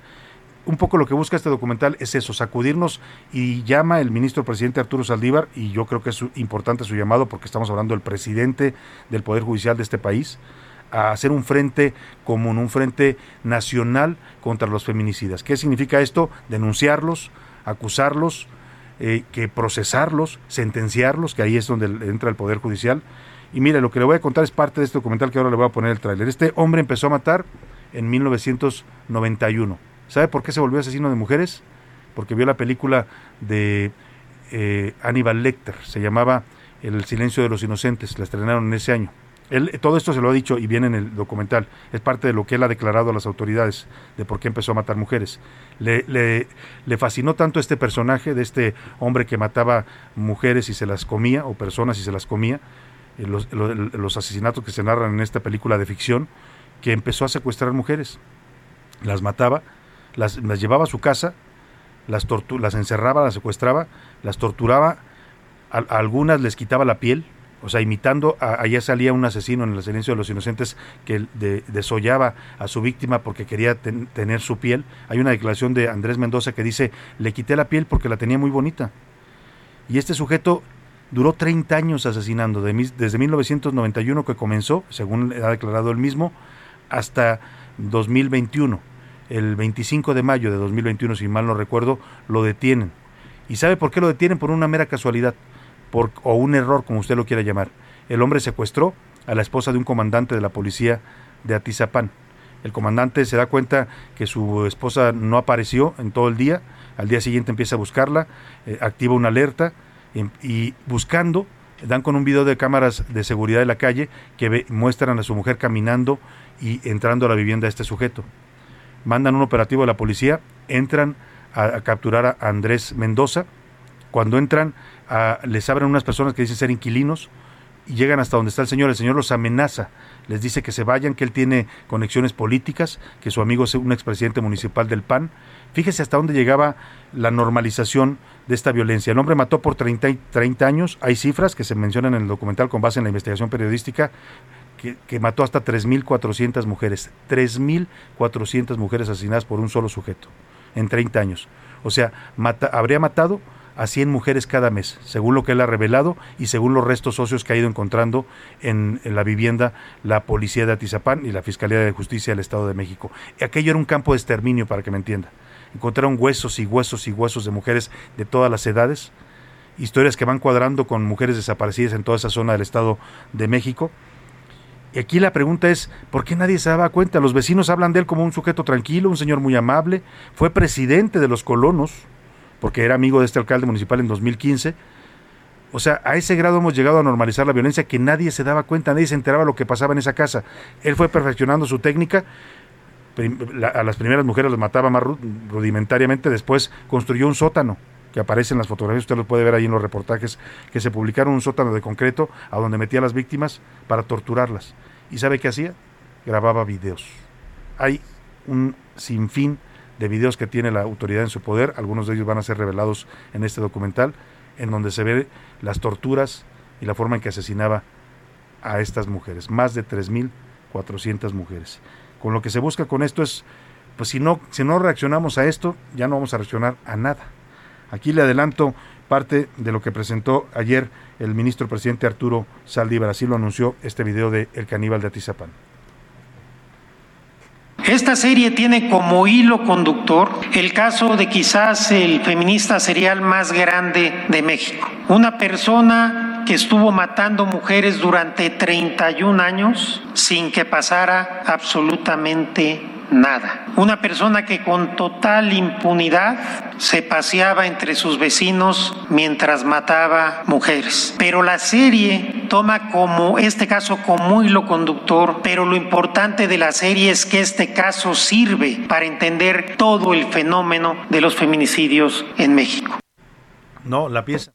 Un poco lo que busca este documental es eso, sacudirnos y llama el ministro presidente Arturo Saldívar, y yo creo que es importante su llamado porque estamos hablando del presidente del Poder Judicial de este país, a hacer un frente común, un frente nacional contra los feminicidas. ¿Qué significa esto? Denunciarlos, acusarlos, eh, que procesarlos, sentenciarlos, que ahí es donde entra el Poder Judicial. Y mire, lo que le voy a contar es parte de este documental que ahora le voy a poner el tráiler. Este hombre empezó a matar en 1991. ¿Sabe por qué se volvió asesino de mujeres? Porque vio la película de eh, Aníbal Lecter, se llamaba El silencio de los inocentes, la estrenaron en ese año todo esto se lo ha dicho y viene en el documental. Es parte de lo que él ha declarado a las autoridades de por qué empezó a matar mujeres. Le, fascinó tanto este personaje de este hombre que mataba mujeres y se las comía, o personas y se las comía, eh, los, asesinatos que se narran en esta película de ficción, que empezó a secuestrar mujeres. Las mataba, las, llevaba a su casa, las, las encerraba, las secuestraba, las torturaba, a algunas les quitaba la piel o sea, imitando, a, allá salía un asesino en el silencio de los inocentes que desollaba a su víctima porque quería tener su piel. Hay una declaración de Andrés Mendoza que dice, le quité la piel porque la tenía muy bonita. Y este sujeto duró 30 años asesinando, desde 1991 que comenzó, según ha declarado él mismo, hasta 2021. El 25 de mayo de 2021, si mal no recuerdo, lo detienen. ¿Y sabe por qué lo detienen? Por una mera casualidad o un error, como usted lo quiera llamar. El hombre secuestró a la esposa de un comandante de la policía de Atizapán. El comandante se da cuenta que su esposa no apareció en todo el día, al día siguiente empieza a buscarla, eh, activa una alerta em, y, buscando dan con un video de cámaras de seguridad de la calle que muestran a su mujer caminando y entrando a la vivienda de este sujeto. Mandan un operativo de la policía, entran a capturar a Andrés Mendoza. Cuando entran, les abren unas personas que dicen ser inquilinos y llegan hasta donde está el señor. El señor los amenaza, les dice que se vayan, que él tiene conexiones políticas, que su amigo es un expresidente municipal del PAN. Fíjese hasta dónde llegaba la normalización de esta violencia. El hombre mató por 30, 30 años. Hay cifras que se mencionan en el documental con base en la investigación periodística que, que mató hasta 3.400 mujeres. 3.400 mujeres asesinadas por un solo sujeto en 30 años. O sea, habría matado a 100 mujeres cada mes, según lo que él ha revelado y según los restos socios que ha ido encontrando en, la vivienda la policía de Atizapán y la Fiscalía de Justicia del Estado de México. Aquello era un campo de exterminio, para que me entienda. Encontraron huesos y huesos y huesos de mujeres de todas las edades, historias que van cuadrando con mujeres desaparecidas en toda esa zona del Estado de México. Y aquí la pregunta es, ¿por qué nadie se daba cuenta? Los vecinos hablan de él como un sujeto tranquilo, un señor muy amable, fue presidente de los colonos, porque era amigo de este alcalde municipal en 2015. O sea, a ese grado hemos llegado a normalizar la violencia que nadie se daba cuenta, nadie se enteraba lo que pasaba en esa casa. Él fue perfeccionando su técnica, a las primeras mujeres las mataba más rudimentariamente, después construyó un sótano que aparece en las fotografías, usted lo puede ver ahí en los reportajes, que se publicaron un sótano de concreto a donde metía a las víctimas para torturarlas. ¿Y sabe qué hacía? Grababa videos. Hay un sinfín de videos que tiene la autoridad en su poder, algunos de ellos van a ser revelados en este documental, en donde se ve las torturas y la forma en que asesinaba a estas mujeres, más de 3.400 mujeres. Con lo que se busca con esto es, pues si no, si no reaccionamos a esto, ya no vamos a reaccionar a nada. Aquí le adelanto parte de lo que presentó ayer el ministro presidente Arturo Saldívar, así lo anunció este video de El caníbal de Atizapán. Esta serie tiene como hilo conductor el caso de quizás el feminista serial más grande de México. Una persona que estuvo matando mujeres durante 31 años sin que pasara absolutamente nada. Una persona que con total impunidad se paseaba entre sus vecinos mientras mataba mujeres. Pero la serie toma como este caso como hilo conductor, pero lo importante de la serie es que este caso sirve para entender todo el fenómeno de los feminicidios en México. No, la pieza.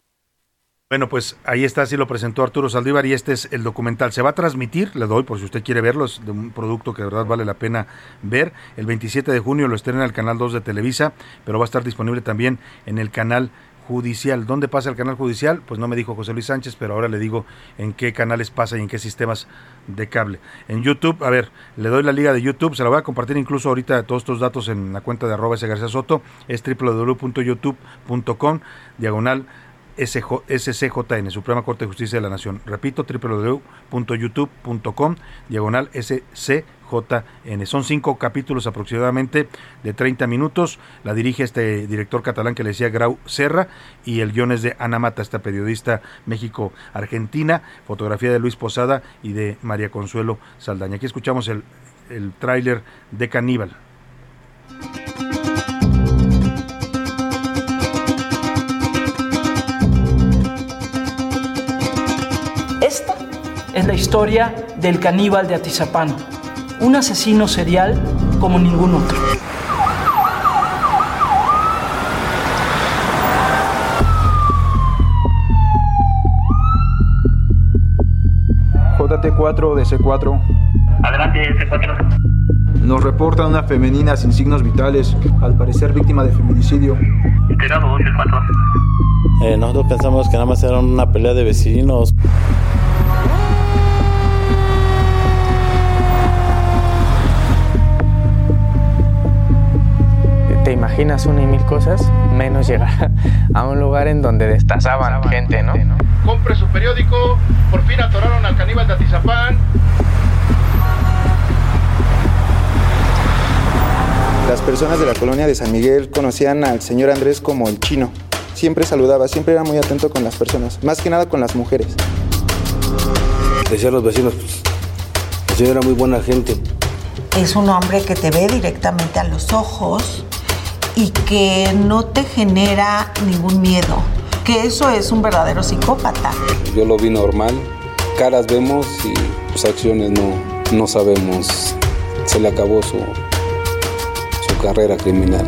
Bueno, pues ahí está, así lo presentó Arturo Saldívar y este es el documental. Se va a transmitir, le doy por si usted quiere verlo, es de un producto que de verdad vale la pena ver. El 27 de junio lo estrena en el canal 2 de Televisa, pero va a estar disponible también en el canal judicial. ¿Dónde pasa el canal judicial? Pues no me dijo José Luis Sánchez, pero ahora le digo en qué canales pasa y en qué sistemas de cable. En YouTube, a ver, le doy la liga de YouTube, se la voy a compartir incluso ahorita todos estos datos en la cuenta de arroba ese García Soto, es www.youtube.com, diagonal SCJN, Suprema Corte de Justicia de la Nación. Repito, www.youtube.com, diagonal SCJN. Son cinco capítulos aproximadamente de 30 minutos. La dirige este director catalán que le decía Grau Serra y el guion es de Ana Mata, esta periodista México-Argentina, fotografía de Luis Posada y de María Consuelo Saldaña. Aquí escuchamos el, el tráiler de Caníbal. Es la historia del caníbal de Atizapán, un asesino serial como ningún otro. JT4 de C4. Adelante, C4. Nos reporta una femenina sin signos vitales, al parecer víctima de feminicidio. Enterado, C4. Eh, nosotros pensamos que nada más era una pelea de vecinos. Te imaginas una y mil cosas, menos llegar a un lugar en donde destazaban gente, ¿no? Compre su periódico, por fin atoraron al caníbal de Atizapán. Las personas de la colonia de San Miguel conocían al señor Andrés como el chino. Siempre saludaba, siempre era muy atento con las personas, más que nada con las mujeres. Decían los vecinos, pues, el señor era muy buena gente. Es un hombre que te ve directamente a los ojos y que no te genera ningún miedo, que eso es un verdadero psicópata. Yo lo vi normal, caras vemos y sus acciones no, no sabemos. Se le acabó su, su carrera criminal.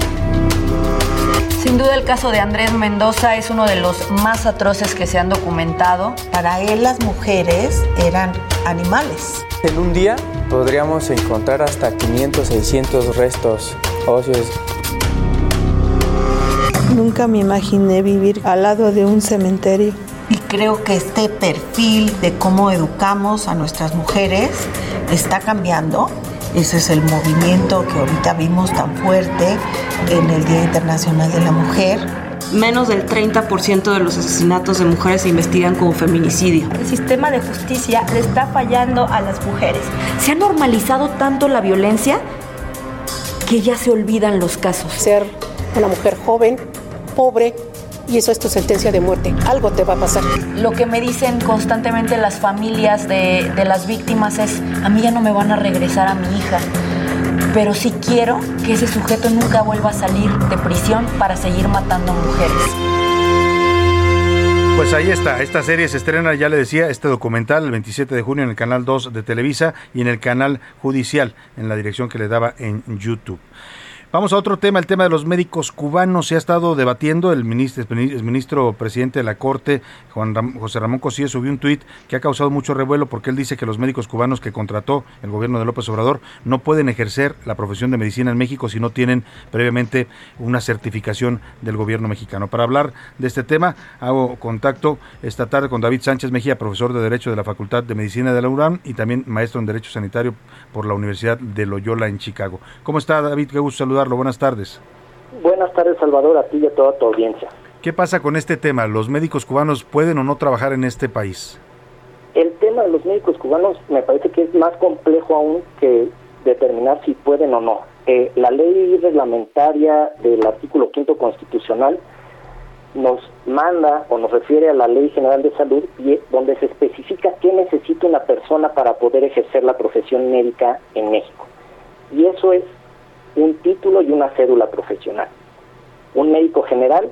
Sin duda el caso de Andrés Mendoza es uno de los más atroces que se han documentado. Para él las mujeres eran animales. En un día podríamos encontrar hasta 500, 600 restos óseos Nunca me imaginé vivir al lado de un cementerio. Y creo que este perfil de cómo educamos a nuestras mujeres está cambiando. Ese es el movimiento que ahorita vimos tan fuerte en el Día Internacional de la Mujer. Menos del 30% de los asesinatos de mujeres se investigan como feminicidio. El sistema de justicia le está fallando a las mujeres. Se ha normalizado tanto la violencia que ya se olvidan los casos. Ser una mujer joven pobre y eso es tu sentencia de muerte. Algo te va a pasar. Lo que me dicen constantemente las familias de, de, las víctimas es, a mí ya no me van a regresar a mi hija, pero sí quiero que ese sujeto nunca vuelva a salir de prisión para seguir matando mujeres. Pues ahí está, esta serie se estrena, ya le decía, este documental el 27 de junio en el canal 2 de Televisa y en el canal judicial, en la dirección que le daba en YouTube. Vamos a otro tema, el tema de los médicos cubanos. Se ha estado debatiendo el ministro, el ministro presidente de la Corte, Juan Ram, José Ramón Cosío, subió un tuit que ha causado mucho revuelo porque él dice que los médicos cubanos que contrató el gobierno de López Obrador no pueden ejercer la profesión de medicina en México si no tienen previamente una certificación del gobierno mexicano. Para hablar de este tema, hago contacto esta tarde con David Sánchez Mejía, profesor de Derecho de la Facultad de Medicina de la URAM y también maestro en Derecho Sanitario por la Universidad de Loyola en Chicago. ¿Cómo está David? Qué gusto saludar Buenas tardes. Buenas tardes, Salvador, a ti y a toda tu audiencia. ¿Qué pasa con este tema? ¿Los médicos cubanos pueden o no trabajar en este país? El tema de los médicos cubanos me parece que es más complejo aún que determinar si pueden o no. Eh, la ley reglamentaria del artículo quinto constitucional nos manda o nos refiere a la Ley General de Salud y, donde se especifica qué necesita una persona para poder ejercer la profesión médica en México. Y eso es un título y una cédula profesional. Un médico general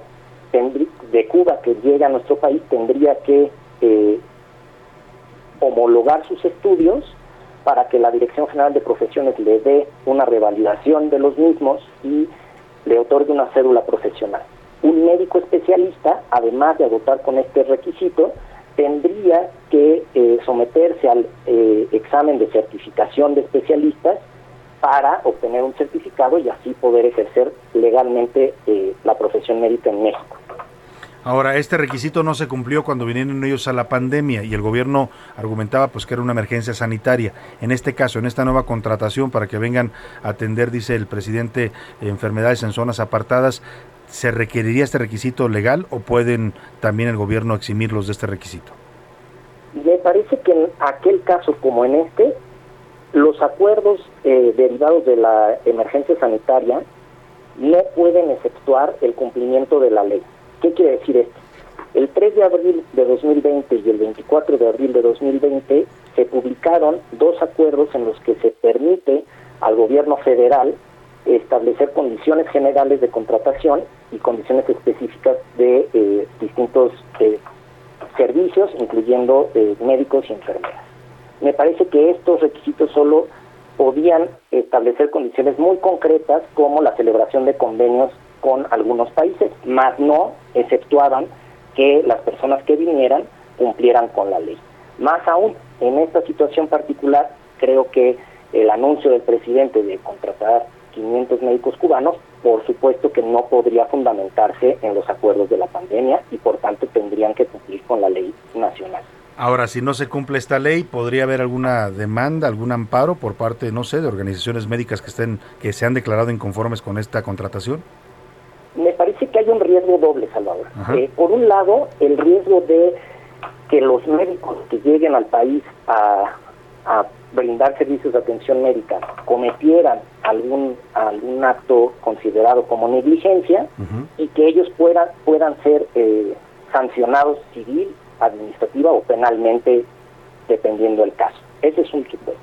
de Cuba que llega a nuestro país tendría que eh, homologar sus estudios para que la Dirección General de Profesiones le dé una revalidación de los mismos y le otorgue una cédula profesional. Un médico especialista, además de agotar con este requisito, tendría que eh, someterse al eh, examen de certificación de especialistas para obtener un certificado y así poder ejercer legalmente eh, la profesión médica en México. Ahora, este requisito no se cumplió cuando vinieron ellos a la pandemia y el gobierno argumentaba pues que era una emergencia sanitaria. En este caso, en esta nueva contratación para que vengan a atender, dice el presidente, enfermedades en zonas apartadas, ¿se requeriría este requisito legal o pueden también el gobierno eximirlos de este requisito? Me parece que en aquel caso como en este, los acuerdos eh, derivados de la emergencia sanitaria no pueden efectuar el cumplimiento de la ley. ¿Qué quiere decir esto? El 3 de abril de 2020 y el 24 de abril de 2020 se publicaron dos acuerdos en los que se permite al gobierno federal establecer condiciones generales de contratación y condiciones específicas de eh, distintos eh, servicios, incluyendo médicos y enfermeras. Me parece que estos requisitos solo podían establecer condiciones muy concretas como la celebración de convenios con algunos países, más no exceptuaban que las personas que vinieran cumplieran con la ley. Más aún, en esta situación particular, creo que el anuncio del presidente de contratar 500 médicos cubanos por supuesto que no podría fundamentarse en los acuerdos de la pandemia y por tanto tendrían que cumplir con la ley nacional. Ahora, si no se cumple esta ley, ¿podría haber alguna demanda, algún amparo por parte, no sé, de organizaciones médicas que estén, que se han declarado inconformes con esta contratación? Me parece que hay un riesgo doble, Salvador. Eh, por un lado, el riesgo de que los médicos que lleguen al país a, brindar servicios de atención médica cometieran algún algún acto considerado como negligencia y que ellos puedan puedan ser eh, sancionados civil administrativa o penalmente, dependiendo del caso. Ese es un supuesto.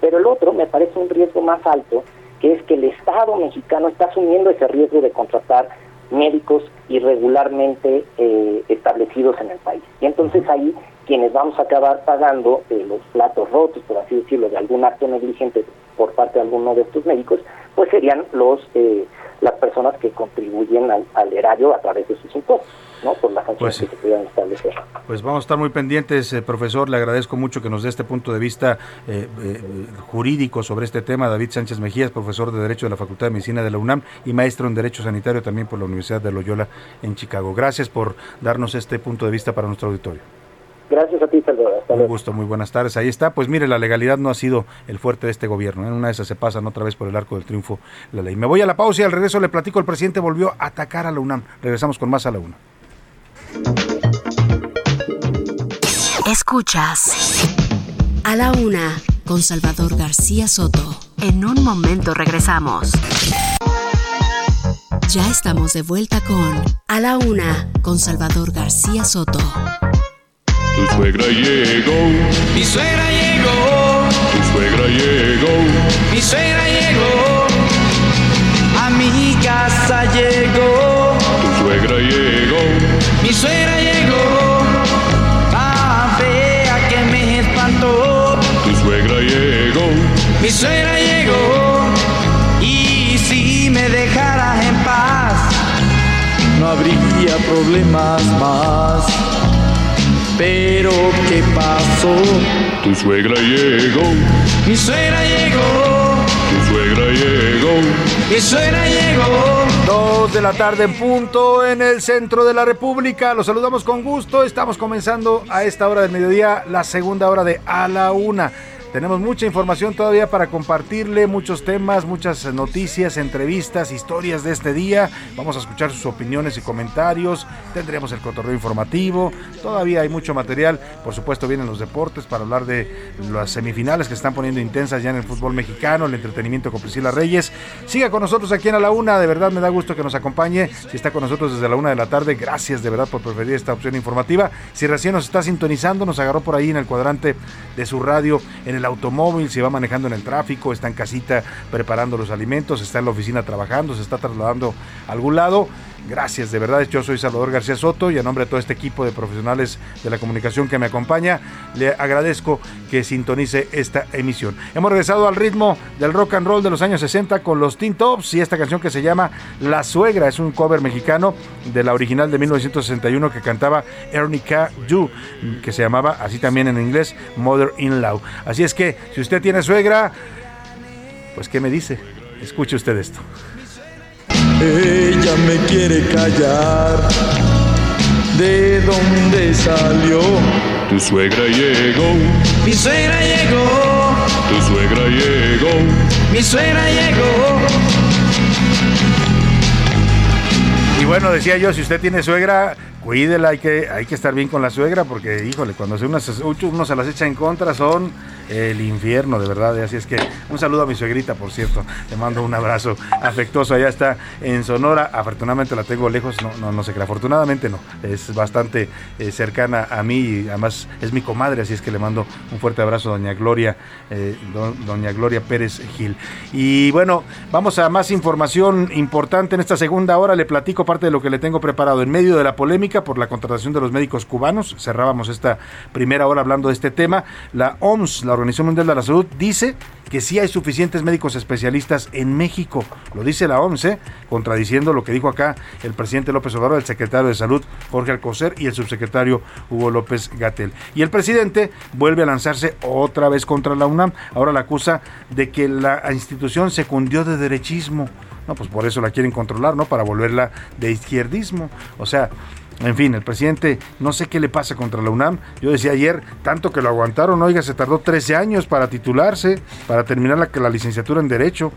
Pero el otro me parece un riesgo más alto, que es que el Estado mexicano está asumiendo ese riesgo de contratar médicos irregularmente eh, establecidos en el país. Y entonces ahí quienes vamos a acabar pagando eh, los platos rotos, por así decirlo, de algún acto negligente por parte de alguno de estos médicos, pues serían los eh, las personas que contribuyen al, al erario a través de sus impuestos. ¿no? por las pues, que se pudieran establecer. Pues vamos a estar muy pendientes, eh, profesor. Le agradezco mucho que nos dé este punto de vista eh, eh, jurídico sobre este tema. David Sánchez Mejías, profesor de Derecho de la Facultad de Medicina de la UNAM y maestro en Derecho Sanitario también por la Universidad de Loyola en Chicago. Gracias por darnos este punto de vista para nuestro auditorio. Gracias a ti, Salvador. Un gusto, muy buenas tardes. Ahí está. Pues mire, la legalidad no ha sido el fuerte de este gobierno. En una de esas se pasan otra vez por el arco del triunfo la ley. Me voy a la pausa y al regreso le platico. El presidente volvió a atacar a la UNAM. Regresamos con más a la UNAM. Escuchas a la una con Salvador García Soto. En un momento regresamos. Ya estamos de vuelta con A la una con Salvador García Soto. Tu suegra llegó. Mi suegra llegó. Tu suegra llegó. Mi suegra llegó. A mi casa llegó. Tu suegra llegó mi suegra llegó, tan fea que me espantó. Tu suegra llegó, mi suegra llegó, y si me dejaras en paz, no habría problemas más. Pero ¿qué pasó? Tu suegra llegó, mi suegra llegó suegra llegó. Mi suegra llegó. Dos de la tarde en punto en el centro de la República. Los saludamos con gusto. Estamos comenzando a esta hora del mediodía la segunda hora de A la Una. Tenemos mucha información todavía para compartirle, muchos temas, muchas noticias, entrevistas, historias de este día. Vamos a escuchar sus opiniones y comentarios. Tendremos el cotorreo informativo. Todavía hay mucho material. Por supuesto, vienen los deportes para hablar de las semifinales que se están poniendo intensas ya en el fútbol mexicano, el entretenimiento con Priscila Reyes. Siga con nosotros aquí en A la Una. De verdad me da gusto que nos acompañe. Si está con nosotros desde la una de la tarde, gracias de verdad por preferir esta opción informativa. Si recién nos está sintonizando, nos agarró por ahí en el cuadrante de su radio en el automóvil, se va manejando en el tráfico, está en casita preparando los alimentos, está en la oficina trabajando, se está trasladando a algún lado. Gracias, de verdad. Yo soy Salvador García Soto y a nombre de todo este equipo de profesionales de la comunicación que me acompaña, le agradezco que sintonice esta emisión. Hemos regresado al ritmo del rock and roll de los años 60 con los Teen Tops y esta canción que se llama La Suegra. Es un cover mexicano de la original de 1961 que cantaba Ernie K. Yu, que se llamaba así también en inglés Mother in Law. Así es que si usted tiene suegra, pues ¿qué me dice? Escuche usted esto. Ella me quiere callar. ¿De dónde salió? Tu suegra llegó. Mi suegra llegó. Tu suegra llegó. Mi suegra llegó. Y bueno, decía yo, si usted tiene suegra, cuídela, hay que, hay que estar bien con la suegra, porque híjole, cuando uno se las echa en contra son el infierno, de verdad. Así es que un saludo a mi suegrita, por cierto. Le mando un abrazo afectuoso. Allá está en Sonora. Afortunadamente la tengo lejos. No, no, no sé qué. Afortunadamente no. Es bastante eh, cercana a mí y además es mi comadre. Así es que le mando un fuerte abrazo a doña Gloria, eh, doña Gloria Pérez Gil. Y bueno, vamos a más información importante en esta segunda hora. Le platico parte de lo que le tengo preparado. En medio de la polémica por la contratación de los médicos cubanos, cerrábamos esta primera hora hablando de este tema. La OMS, la Organización Mundial de la Salud dice que sí hay suficientes médicos especialistas en México. Lo dice la OMS, ¿eh? contradiciendo lo que dijo acá el presidente López Obrador, el secretario de Salud Jorge Alcocer y el subsecretario Hugo López Gatel. Y el presidente vuelve a lanzarse otra vez contra la UNAM. Ahora la acusa de que la institución se cundió de derechismo No, pues por eso la quieren controlar, ¿no? Para volverla de izquierdismo. O sea, en fin, el presidente, no sé qué le pasa contra la UNAM. Yo decía ayer, tanto que lo aguantaron, oiga, se tardó 13 años para titularse, para terminar la, la licenciatura en Derecho.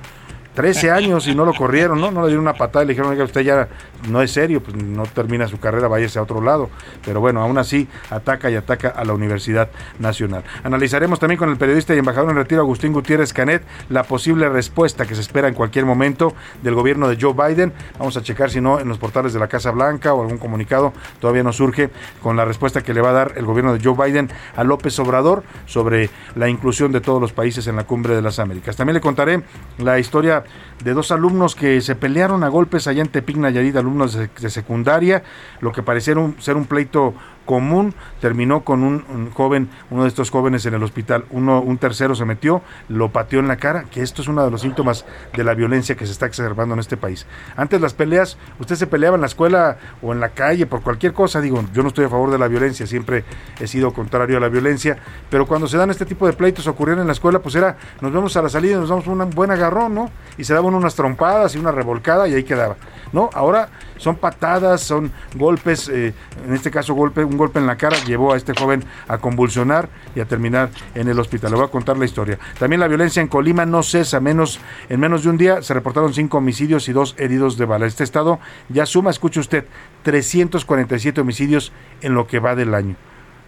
13 años y no lo corrieron, ¿no? No le dieron una patada y le dijeron, oiga, usted ya no es serio, pues no termina su carrera, váyase a otro lado. Pero bueno, aún así ataca y ataca a la Universidad Nacional. Analizaremos también con el periodista y embajador en retiro Agustín Gutiérrez Canet la posible respuesta que se espera en cualquier momento del gobierno de Joe Biden. Vamos a checar si no en los portales de la Casa Blanca o algún comunicado todavía no surge con la respuesta que le va a dar el gobierno de Joe Biden a López Obrador sobre la inclusión de todos los países en la cumbre de las Américas. También le contaré la historia de dos alumnos que se pelearon a golpes allá en Tepic Nayarit, alumnos de, secundaria, lo que parecía un, ser un pleito común, terminó con un, joven, uno de estos jóvenes en el hospital, uno, un tercero se metió, lo pateó en la cara, que esto es uno de los síntomas de la violencia que se está exacerbando en este país. Antes las peleas, usted se peleaba en la escuela o en la calle por cualquier cosa, digo, yo no estoy a favor de la violencia, siempre he sido contrario a la violencia, pero cuando se dan este tipo de pleitos ocurrieron en la escuela, pues era, nos vemos a la salida, nos damos un buen agarrón, ¿no? Y se daban unas trompadas y una revolcada y ahí quedaba, ¿no? Ahora son patadas, son golpes, eh, en este caso golpe, un golpe en la cara llevó a este joven a convulsionar y a terminar en el hospital. Le voy a contar la historia. También la violencia en Colima no cesa, menos en menos de un día se reportaron cinco homicidios y dos heridos de bala. Este estado ya suma, escuche usted, 347 homicidios en lo que va del año.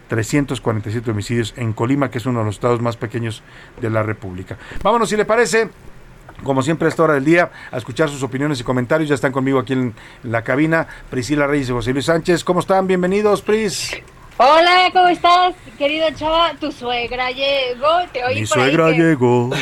347 homicidios en Colima, que es uno de los estados más pequeños de la República. Vámonos, si le parece, como siempre a esta hora del día, a escuchar sus opiniones y comentarios. Ya están conmigo aquí en la cabina Priscila Reyes y José Luis Sánchez. ¿Cómo están? Bienvenidos, Pris. Hola, ¿cómo estás, querido Chava? Tu suegra llegó, te oí Mi por ahí suegra que- llegó.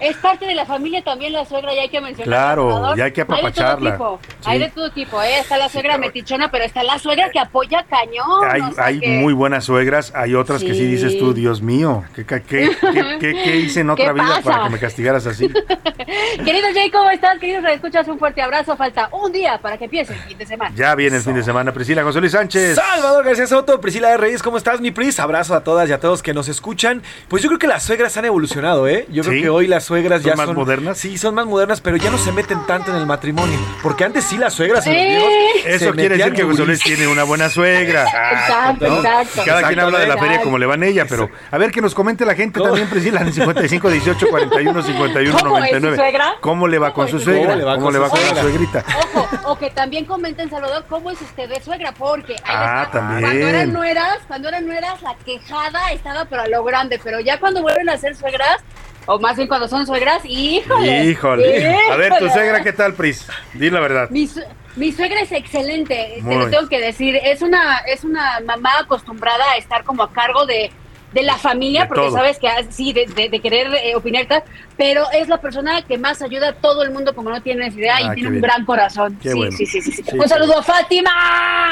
Es parte de la familia también la suegra, ya hay que mencionar. Claro, ya hay que apapacharla. Hay de todo tipo, Sí. hay de todo tipo, ¿eh? Está la suegra metichona, pero está la suegra que apoya cañón. Hay, o sea hay que- muy buenas suegras, hay otras que sí dices tú, Dios mío, ¿qué, qué, qué, qué- qué- qué hice en otra ¿Qué vida pasa? para que me castigaras así? Querido Jay, ¿cómo estás? Queridos escuchas un fuerte abrazo. Falta un día para que empiece el fin de semana. Ya viene el fin de semana, Priscila José Luis Sánchez. Salvador García Soto, Priscila de Reyes, ¿cómo estás, mi Pris? Abrazo a todas y a todos que nos escuchan. Pues yo creo que las suegras han evolucionado, ¿eh? Yo creo que hoy las suegras ¿Son ya más son modernas? Sí, son más modernas, pero ya no se meten tanto en el matrimonio. Porque antes sí las suegras en los griegos se Eso quiere decir que José Luis durísimo. tiene una buena suegra. Exacto, ¿no? exacto. Cada quien habla de la feria como le va en ella, pero a ver que nos comente la gente también, Priscila, en 55 18 41 51 ¿Cómo es su 99. suegra? ¿Cómo le va con su suegra? ¿Cómo le va con suegrita? Ojo, o que también comenten, Salvador, cómo es usted de suegra, porque ahí Ah, está. también. Cuando eran nueras, cuando eran nueras, la quejada estaba pero a lo grande, pero ya cuando vuelven a ser suegras, o más bien cuando son suegras, híjole. Híjole. A ver, tu suegra, ¿qué tal, Pris? Di la verdad. Mi, su- mi suegra es excelente, Muy. te lo tengo que decir. Es una, es una mamá acostumbrada a estar como a cargo de, de la familia, De porque todo. sabes que ah, sí, de, de- de querer eh, opinar, tal, pero es la persona que más ayuda a todo el mundo, como no tienes idea, Ah, y qué tiene un bien. gran corazón. Qué sí, bueno. sí, sí, sí, sí. Sí, Un saludo a Fátima.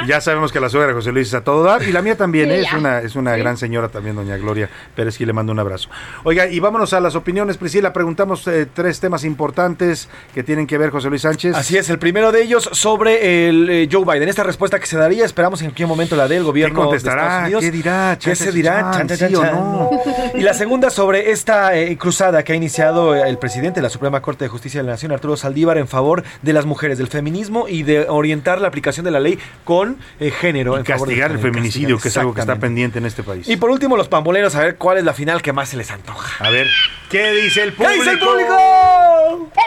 Ya sabemos que la suegra de José Luis es a todo dar y la mía también, Sí, ¿eh? es una, es una Sí. gran señora también, doña Gloria Pérez, que le mando un abrazo. Oiga, y vámonos a las opiniones, Priscila, preguntamos eh, tres temas importantes que tienen que ver José Luis Sánchez. Así es, el primero de ellos sobre el eh, Joe Biden. Esta respuesta que se daría, esperamos en cualquier momento la del gobierno ¿Qué contestará? de Estados Unidos. ¿Qué dirá? ¿Qué se chan, dirá? chan, Chan, chan, sí o chan. no. Y la segunda sobre esta eh, cruzada que ha iniciado el presidente de la Suprema Corte de Justicia de la Nación, Arturo Saldívar, en favor de las mujeres, del feminismo y de orientar la aplicación de la ley con eh, género. Y en favor del castigar el género, feminicidio, castigar, que es algo que está pendiente en este país. Y por último, los pamboleros, a ver cuál es la final que más se les antoja. A ver, ¿qué dice el ¿Qué público? dice el público?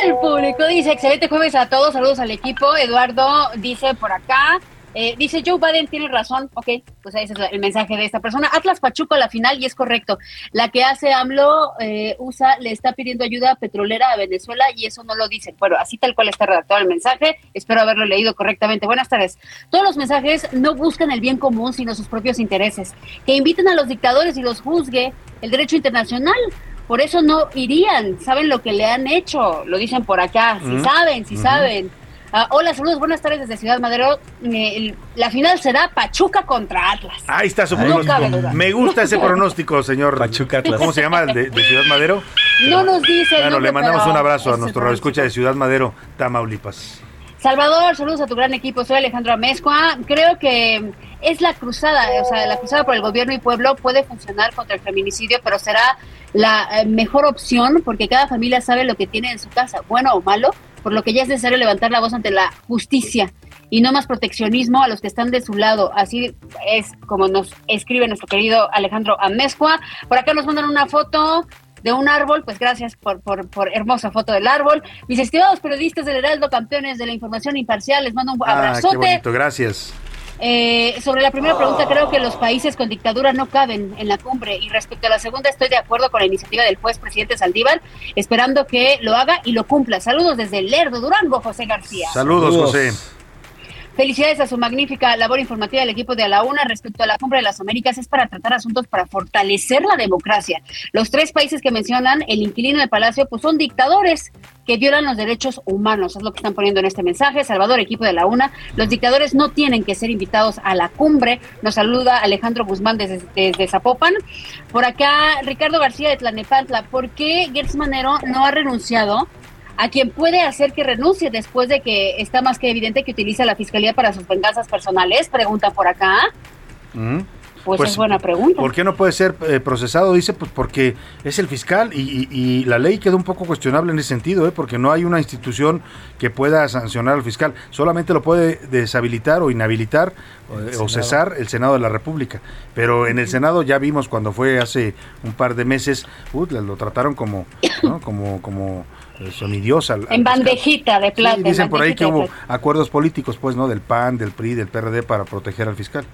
El público dice, excelente jueves a todos, saludos al equipo. Eduardo dice por acá, eh, dice Joe Biden tiene razón, ok, pues ahí es el mensaje de esta persona. Atlas Pachuco a la final y es correcto. La que hace AMLO, eh, USA, le está pidiendo ayuda petrolera a Venezuela y eso no lo dicen. Bueno, así tal cual está redactado el mensaje, espero haberlo leído correctamente. Buenas tardes. Todos los mensajes no buscan el bien común, sino sus propios intereses. Que inviten a los dictadores y los juzgue el derecho internacional. Por eso no irían, saben lo que le han hecho, lo dicen por acá, si Mm. saben, si saben. Ah, hola, saludos, buenas tardes desde Ciudad Madero. Eh, la final será Pachuca contra Atlas. Ahí está su pronóstico. Me gusta ese pronóstico, señor. Pachuca Atlas. ¿Cómo se llama? ¿El de, de Ciudad Madero? No nos dice. Bueno, nombre, le mandamos un abrazo a es nuestro el radioescucha de Ciudad Madero, Tamaulipas. Salvador, saludos a tu gran equipo. Soy Alejandro Amezcua. Creo que es la cruzada, o sea, la cruzada por el gobierno y pueblo puede funcionar contra el feminicidio, pero será la eh, mejor opción porque cada familia sabe lo que tiene en su casa, bueno o malo, por lo que ya es necesario levantar la voz ante la justicia y no más proteccionismo a los que están de su lado. Así es como nos escribe nuestro querido Alejandro Amezcua. Por acá nos mandan una foto de un árbol, pues gracias por, por, por, hermosa foto del árbol. Mis estimados periodistas del Heraldo, campeones de la información imparcial, les mando un abrazote. Ah, qué bonito, gracias. Eh, sobre la primera pregunta, creo que los países con dictadura no caben en la cumbre. Y respecto a la segunda, estoy de acuerdo con la iniciativa del juez presidente Saldívar, esperando que lo haga y lo cumpla. Saludos desde Lerdo, Durango, José García. Saludos, Saludos. José. Felicidades a su magnífica labor informativa del equipo de A la Una respecto a la cumbre de las Américas. Es para tratar asuntos para fortalecer la democracia. Los tres países que mencionan, el inquilino de Palacio, pues son dictadores que violan los derechos humanos. Es lo que están poniendo en este mensaje. Salvador, equipo de la UNA. Los dictadores no tienen que ser invitados a la cumbre. Nos saluda Alejandro Guzmán desde, Zapopan. Por acá, Ricardo García de Tlanepantla. ¿Por qué Gertz Manero no ha renunciado? A quien puede hacer que renuncie después de que está más que evidente que utiliza la fiscalía para sus venganzas personales? Pregunta por acá. Mm. Pues, es buena pregunta. ¿Por qué no puede ser eh, procesado? Dice, pues porque es el fiscal y, y- y la ley queda un poco cuestionable en ese sentido, ¿eh? porque no hay una institución que pueda sancionar al fiscal. Solamente lo puede deshabilitar o inhabilitar o- El o, cesar el Senado de la República. Pero en el Senado ya vimos cuando fue hace un par de meses, uh, lo trataron como, ¿no? como, como eh, semidios al, En bandejita de plata. Sí, en dicen por ahí que hubo acuerdos políticos, pues, ¿no? Del PAN, del PRI, del PRD para proteger al fiscal.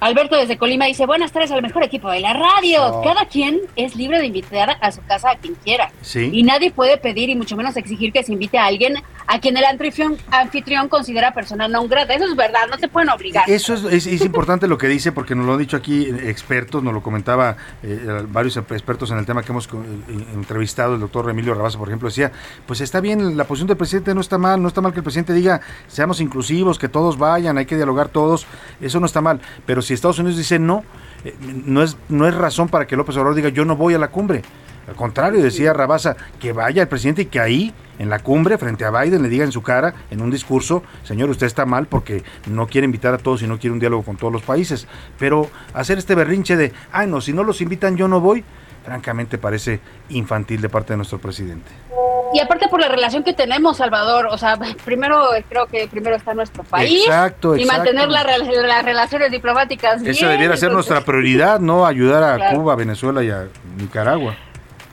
Alberto desde Colima dice, buenas tardes al mejor equipo de la radio. Cada quien es libre de invitar a su casa a quien quiera. Sí. Y nadie puede pedir y mucho menos exigir que se invite a alguien a quien el anfitrión, anfitrión considera persona no grata. Eso es verdad, no te pueden obligar. Eso es, es- es importante lo que dice, porque nos lo han dicho aquí eh, expertos, nos lo comentaba eh, varios expertos en el tema que hemos co- eh, entrevistado, el doctor Emilio Rabasa, por ejemplo, decía, pues está bien, la posición del presidente no está mal, no está mal que el presidente diga, seamos inclusivos, que todos vayan, hay que dialogar todos, eso no está mal, pero si Estados Unidos dice no, eh, no, es, no es razón para que López Obrador diga, yo no voy a la cumbre. Al contrario, decía Rabasa, que vaya el presidente y que ahí, en la cumbre, frente a Biden, le diga en su cara, en un discurso, señor, usted está mal porque no quiere invitar a todos y no quiere un diálogo con todos los países. Pero hacer este berrinche de, ay no, si no los invitan yo no voy, francamente parece infantil de parte de nuestro presidente. Y aparte por la relación que tenemos, Salvador, o sea, primero creo que primero está nuestro país Exacto, y exacto. mantener la rel- las relaciones diplomáticas. Esa bien, debiera ser nuestra prioridad, ¿no? Ayudar a Claro. Cuba, Venezuela y a Nicaragua.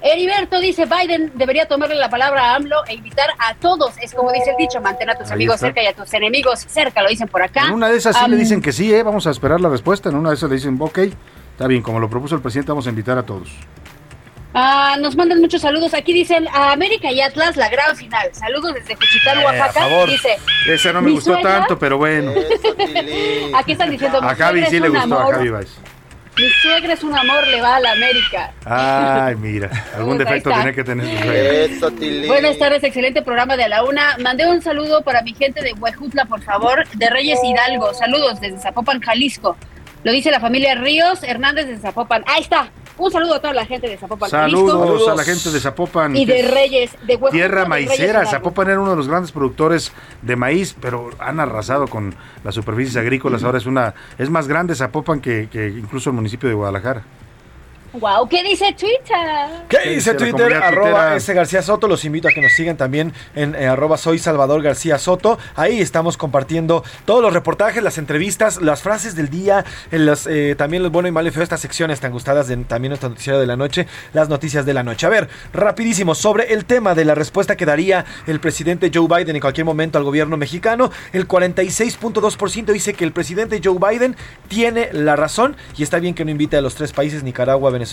Heriberto dice, Biden debería tomarle la palabra a AMLO e invitar a todos. Es como dice el dicho, mantén a tus Ahí amigos está. cerca y a tus enemigos cerca, lo dicen por acá. En una de esas sí le dicen que sí, ¿eh? Vamos a esperar la respuesta. En una de esas le dicen, ok, está bien, como lo propuso el presidente, vamos a invitar a todos. ah, nos mandan muchos saludos. Aquí dicen, a América y Atlas, la gran final. Saludos desde Juchitán, Eh, a Oaxaca. favor. Dice, Esa no me gustó suegra- tanto, pero bueno. aquí están diciendo, A Javi sí le gustó, a. Javi Baez. Mi suegra es un amor, le va a la América. Ay, mira, algún defecto tenía que tener su suegra. Buenas tardes, excelente programa de A la Una. Mandé un saludo para mi gente de Huejutla, por favor, de Reyes Hidalgo. Saludos desde Zapopan, Jalisco. Lo dice la familia Ríos Hernández de Zapopan. Ahí está. Un saludo a toda la gente de Zapopan, Saludos, a la gente de Zapopan. Y de es Reyes, de Huejutla. Tierra de maicera. Zapopan era uno de los grandes productores de maíz, pero han arrasado con las superficies agrícolas. Ahora es una, es más grande Zapopan que, que incluso el municipio de Guadalajara. Wow, ¿qué dice Twitter? ¿Qué ¿Qué dice Twitter? Arroba? S. García Soto. Los invito a que nos sigan también en eh, arroba soy Salvador García Soto. Ahí estamos compartiendo todos los reportajes, las entrevistas, las frases del día, en las, eh, también los bueno y malo y feo, estas secciones tan gustadas de también nuestro noticiero de la noche, las noticias de la noche. A ver, rapidísimo, sobre el tema de la respuesta que daría el presidente Joe Biden en cualquier momento al gobierno mexicano, el 46.2% dice que el presidente Joe Biden tiene la razón y está bien que no invite a los tres países, Nicaragua, Venezuela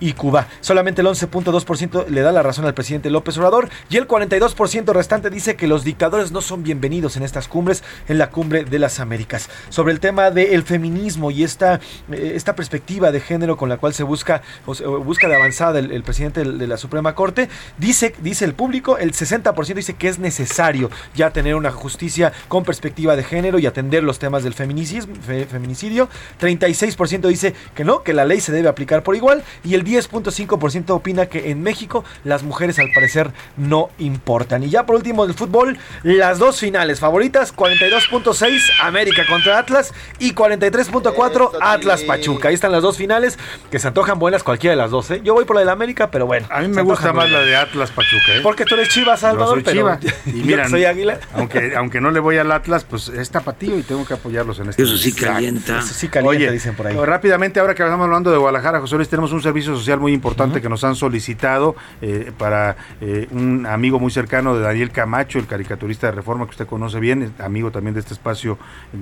y Cuba. Solamente el 11.2% le da la razón al presidente López Obrador y el 42% restante dice que los dictadores no son bienvenidos en estas cumbres, en la cumbre de las Américas. Sobre el tema del feminismo y esta, eh, esta perspectiva de género con la cual se busca, o se- busca de avanzada el, presidente de la Suprema Corte, dice, dice el público, el 60% dice que es necesario ya tener una justicia con perspectiva de género y atender los temas del feminicismo, fe- feminicidio. 36% dice que no, que la ley se debe aplicar por por igual y el 10.5% opina que en México las mujeres al parecer no importan. Y ya por último del fútbol, las dos finales favoritas, 42.6 América contra Atlas y 43.4 Atlas Pachuca. Ahí están las dos finales que se antojan buenas cualquiera de las dos. ¿eh? Yo voy por la de América, pero bueno. A mí me gusta más la de Atlas Pachuca. ¿eh? Porque tú eres Chivas, Salvador, Chiva. Y mira, soy Águila. Aunque, aunque no le voy al Atlas, pues es tapatío y tengo que apoyarlos en este Eso sí calienta. Eso sí calienta, Oye, dicen por ahí. rápidamente, ahora que estamos hablando de Guadalajara, José Luis, tenemos un servicio social muy importante que nos han solicitado eh, para eh, un amigo muy cercano de Daniel Camacho, el caricaturista de Reforma que usted conoce bien, amigo también de este espacio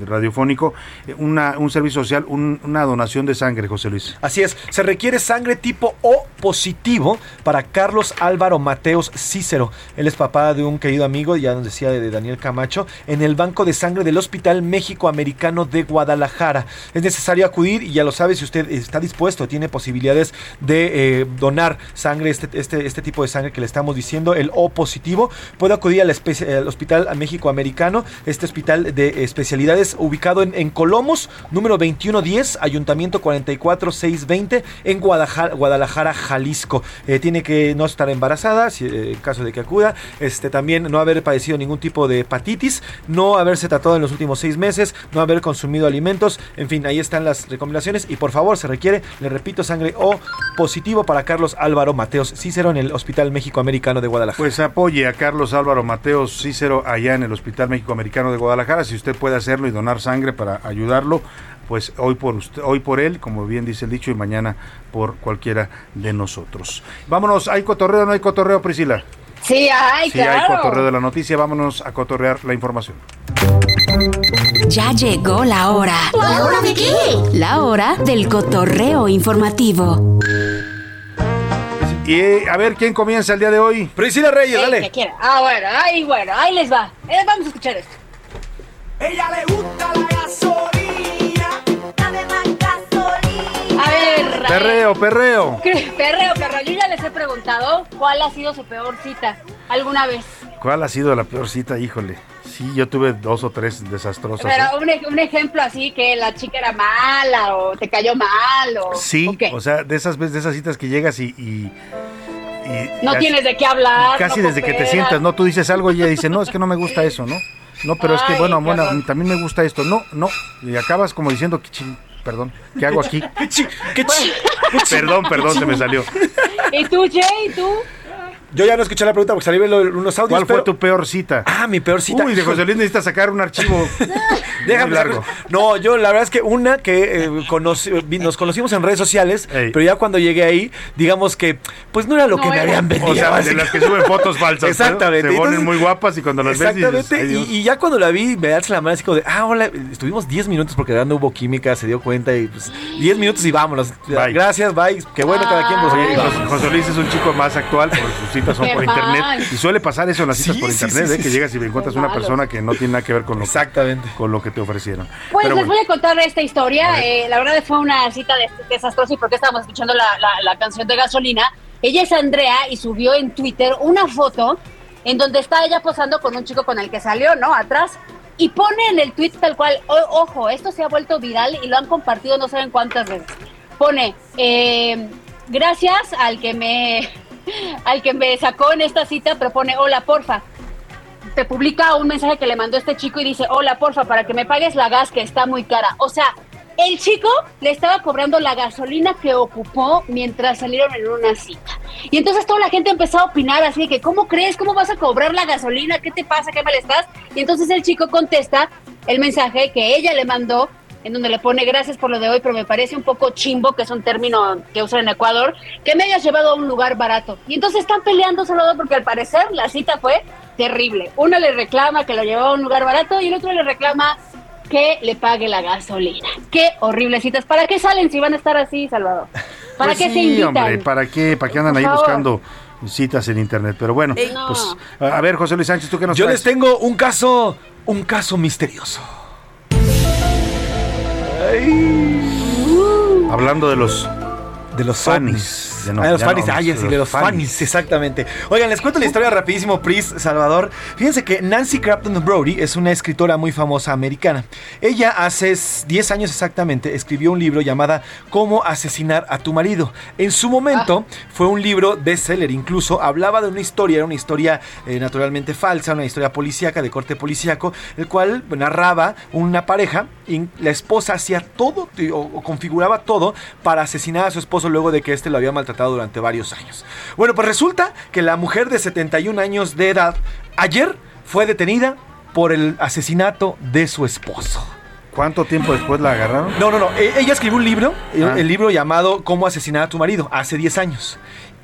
radiofónico, eh, una, un servicio social, un- una donación de sangre, José Luis. Así es, se requiere sangre tipo O positivo para Carlos Álvaro Mateos Cícero. Él es papá de un querido amigo, ya nos decía de Daniel Camacho, en el banco de sangre del Hospital México Americano de Guadalajara. Es necesario acudir y ya lo sabe, si usted está dispuesto, tiene posibilidades de eh, donar sangre, este, este, este tipo de sangre que le estamos diciendo, el O positivo, puede acudir al, al Hospital México Americano, este hospital de especialidades ubicado en, en Colomos, número 2110, Ayuntamiento 44620, en Guadalajara, Guadalajara Jalisco. Eh, tiene que no estar embarazada, si, eh, en caso de que acuda, este, también no haber padecido ningún tipo de hepatitis, no haberse tratado en los últimos seis meses, no haber consumido alimentos, en fin, ahí están las recomendaciones y por favor se requiere, le repito, sangre O positivo para Carlos Álvaro Mateos Cícero en el Hospital México Americano de Guadalajara. Pues apoye a Carlos Álvaro Mateos Cícero allá en el Hospital México Americano de Guadalajara. Si usted puede hacerlo y donar sangre para ayudarlo, pues hoy por usted, hoy por él, como bien dice el dicho, y mañana por cualquiera de nosotros. Vámonos, ¿hay cotorreo no hay cotorreo, Priscila? Sí, ay, sí, hay claro. cotorreo de la noticia. Vámonos a cotorrear la información. Ya llegó la hora. ¿La hora de qué? La hora del cotorreo informativo. Y a ver quién comienza el día de hoy. Priscila Reyes, El que quiera. Ah, bueno, ahí, bueno, ahí les va. Eh, vamos a escuchar esto. Ella le gusta la gasolina. Perreo, perreo. perreo, perreo. Yo ya les he preguntado cuál ha sido su peor cita alguna vez. ¿Cuál ha sido la peor cita? Híjole. Sí, yo tuve dos o tres desastrosas. ¿eh? Pero un, ej- un ejemplo así que la chica era mala o te cayó mal o... Sí, ¿o qué? o sea, de esas veces, de esas citas que llegas y, y- y No casi- tienes de qué hablar. Casi no desde que te sientas, ¿no? Tú dices algo y ella dice, no, es que no me gusta eso, ¿no? No, pero es que, bueno, bueno, también me gusta esto. No, no. Y acabas como diciendo, "¿Qué ching- perdón, ¿qué hago aquí? perdón, perdón, se me salió. ¿Y tú, Jay? ¿Y tú? Yo ya no escuché la pregunta porque salí viendo unos audios. ¿Cuál fue pero- tu peor cita? Ah, mi peor cita. Uy, de José Luis necesita sacar un archivo Déjame largo. No, yo la verdad es que una que eh, conocí- nos conocimos en redes sociales, pero ya cuando llegué ahí, digamos que pues no era lo No que me habían vendido. O sea, de las que suben fotos falsas. ¿no? Exactamente. Se ponen Entonces- muy guapas y cuando las ves Exactamente, y, y ya cuando la vi, me das la mano así como de, ah, hola, estuvimos 10 minutos porque de verdad no hubo química, se dio cuenta y pues 10 minutos y vámonos. Bye. Gracias, bye, qué bueno cada quien por su Oye, José, Luis es un chico más actual porque sus citas son por mal. internet y suele pasar eso en las citas Sí, por sí, internet, sí, ¿eh? sí, que sí. llegas y encuentras Qué una malo. persona que no tiene nada que ver con lo, Exactamente. con lo que te ofrecieron. Pues Pero les bueno, voy a contar esta historia. Eh, la verdad fue una cita de- desastrosa y porque estábamos escuchando la, la- la canción de gasolina. Ella es Andrea y subió en Twitter una foto en donde está ella posando con un chico con el que salió, ¿no? Atrás. Y pone en el tweet tal cual, "O- ojo, esto se ha vuelto viral y lo han compartido no saben cuántas veces. Pone, eh, gracias al que me al que me sacó en esta cita, pero pone, hola, porfa, te publica un mensaje que le mandó este chico y dice, hola, porfa, para que me pagues la gas que está muy cara. O sea, el chico le estaba cobrando la gasolina que ocupó mientras salieron en una cita. Y entonces toda la gente empezó a opinar así de que, ¿cómo crees? ¿Cómo vas a cobrar la gasolina? ¿Qué te pasa? ¿Qué mal estás? Y entonces el chico contesta el mensaje que ella le mandó en donde le pone gracias por lo de hoy, pero me parece un poco chimbo, que es un término que usan en Ecuador, que me hayas llevado a un lugar barato. Y entonces están peleando solo porque al parecer la cita fue terrible. Uno le reclama que lo llevó a un lugar barato y el otro le reclama que le pague la gasolina. Qué horribles citas. ¿Para qué salen si van a estar así, Salvador? ¿Para pues qué sí, se invitan? hombre, ¿para qué, para qué andan Por ahí favor. buscando citas en internet? Pero bueno, No. pues a a ver, José Luis Sánchez, ¿tú qué nos Yo traes? les tengo un caso, un caso misterioso. Hablando de los de los Ah, los ya fanis, no, ay, sí, de los fanis, exactamente. Oigan, les cuento la historia rapidísimo, Pris, Salvador. Fíjense que Nancy Crafton Brody es una escritora muy famosa americana. Ella hace 10 años exactamente escribió un libro llamado Cómo asesinar a tu marido. En su momento fue un libro bestseller, incluso hablaba de una historia, era una historia eh, naturalmente falsa, una historia policíaca, de corte policíaco, el cual narraba una pareja y la esposa hacía todo o, o configuraba todo para asesinar a su esposo luego de que éste lo había maltratado durante varios años. Bueno, pues resulta que la mujer de 71 años de edad ayer fue detenida por el asesinato de su esposo. ¿Cuánto tiempo después la agarraron? No, no, no. E- Ella escribió un libro, el- Ah. el libro llamado Cómo asesinar a tu marido, hace 10 años.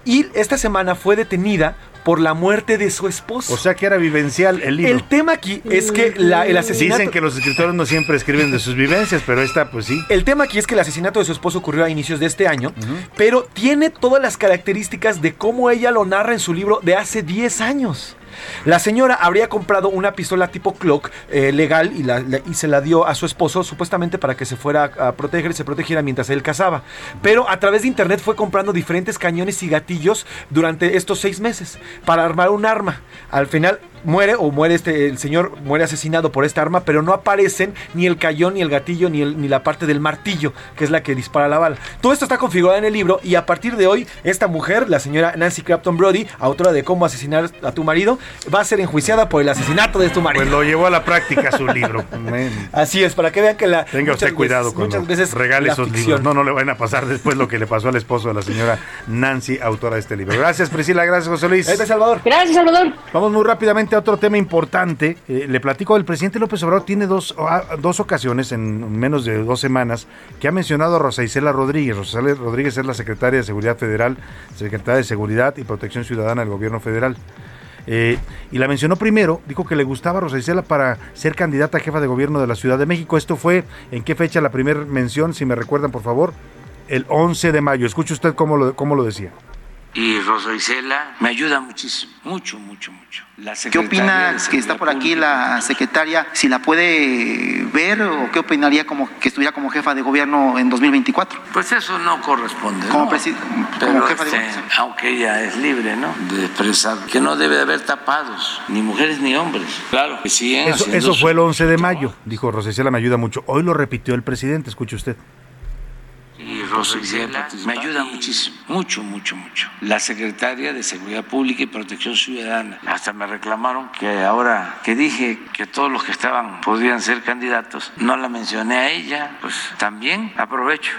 Y esta semana fue detenida por la muerte de su esposo. O sea que era vivencial el libro. El tema aquí es que la- el asesinato... Dicen que los escritores no siempre escriben de sus vivencias, pero esta, pues sí. El tema aquí es que el asesinato de su esposo ocurrió a inicios de este año, pero tiene todas las características de cómo ella lo narra en su libro de hace 10 años. La señora habría comprado una pistola tipo clock eh, legal y, se la dio a su esposo supuestamente para que se fuera a, proteger se protegiera mientras él cazaba. Pero a través de internet fue comprando diferentes cañones y gatillos durante estos seis meses para armar un arma. Al final muere o muere este el señor muere asesinado por esta arma, pero no aparecen ni el cañón ni el gatillo ni, el- ni la parte del martillo, que es la que dispara la bala. Todo esto está configurado en el libro y a partir de hoy esta mujer, la señora Nancy Crafton Brody, autora de Cómo asesinar a tu marido, va a ser enjuiciada por el asesinato de tu marido. Pues lo llevó a la práctica su libro. Así es, para que vean que la Tenga usted muchas cuidado veces- cuando muchas veces regale esos ficción. libros. No, no le van a pasar después lo que le pasó al esposo de la señora Nancy, autora de este libro. Gracias, Priscila. Gracias, José Luis. Ahí está, Salvador. Gracias, Salvador. Vamos muy rápidamente a otro tema importante. Eh, le platico, el presidente López Obrador tiene dos, ah, dos ocasiones en menos de dos semanas que ha mencionado a Rosa Isela Rodríguez. Rosa Rodríguez es la secretaria de Seguridad Federal, secretaria de Seguridad y Protección Ciudadana del Gobierno Federal. Eh, y la mencionó primero, dijo que le gustaba a Rosa Isela para ser candidata a jefa de gobierno de la Ciudad de México. Esto fue, ¿en qué fecha la primera mención? Si me recuerdan, por favor, el 11 de mayo. Escuche usted cómo lo, cómo lo decía. Y Rosa Isela me ayuda muchísimo, mucho, mucho, mucho. La ¿Qué opina que está por aquí la secretaria? Si la puede ver o qué opinaría como que estuviera como jefa de gobierno en 2024? Pues eso no corresponde. Como ¿no? presi- Pero, como jefa de este, gobierno. aunque ella es libre, ¿no? De expresar que no debe de haber tapados, ni mujeres ni hombres. Claro, que siguen Eso, eso fue el 11 de mayo, dijo Rosa Isela, me ayuda mucho. Hoy lo repitió el presidente, escuche usted. Y Rosa Isela me ayuda muchísimo, mucho, mucho, mucho. La secretaria de Seguridad Pública y Protección Ciudadana. Hasta me reclamaron que ahora que dije que todos los que estaban podían ser candidatos, no la mencioné a ella, pues también aprovecho.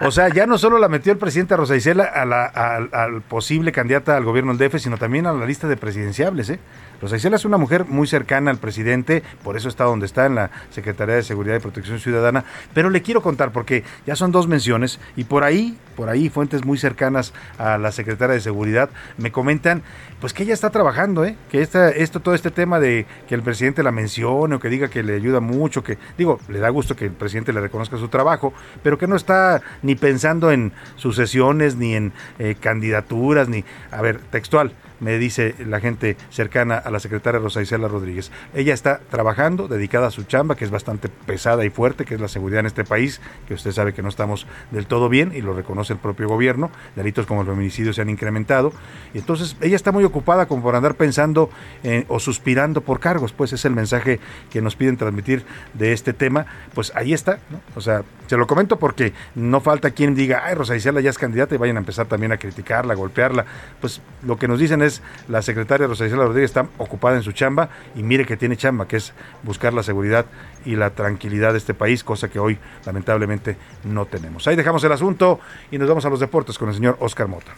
O sea, ya no solo la metió el presidente Rosa Isela a la- al, al posible candidata al gobierno del DF, sino también a la lista de presidenciables. ¿eh? Rosa es una mujer muy cercana al presidente, por eso está donde está en la Secretaría de Seguridad y Protección Ciudadana. Pero le quiero contar, porque ya son dos menciones, y por ahí, por ahí, fuentes muy cercanas a la secretaria de Seguridad me comentan pues que ella está trabajando, ¿eh? que esta, esto, todo este tema de que el presidente la mencione o que diga que le ayuda mucho, que digo, le da gusto que el presidente le reconozca su trabajo, pero que no está ni pensando en sucesiones, ni en eh, candidaturas, ni, a ver, textual, me dice la gente cercana a la secretaria Rosa Isela Rodríguez. Ella está trabajando, dedicada a su chamba, que es bastante pesada y fuerte, que es la seguridad en este país, que usted sabe que no estamos del todo bien y lo reconoce el propio gobierno. Delitos como el feminicidio se han incrementado. Y entonces ella está muy ocupada como por andar pensando eh, o suspirando por cargos. Pues es el mensaje que nos piden transmitir de este tema. Pues ahí está, ¿no? O sea, se lo comento porque no falta quien diga, ay, Rosa Isela ya es candidata y vayan a empezar también a criticarla, a golpearla. Pues lo que nos dicen es, la secretaria Rosa Isela Rodríguez está ocupada en su chamba y mire que tiene chamba, que es buscar la seguridad y la tranquilidad de este país, cosa que hoy lamentablemente no tenemos. Ahí dejamos el asunto y nos vamos a los deportes con el señor Oscar Mota.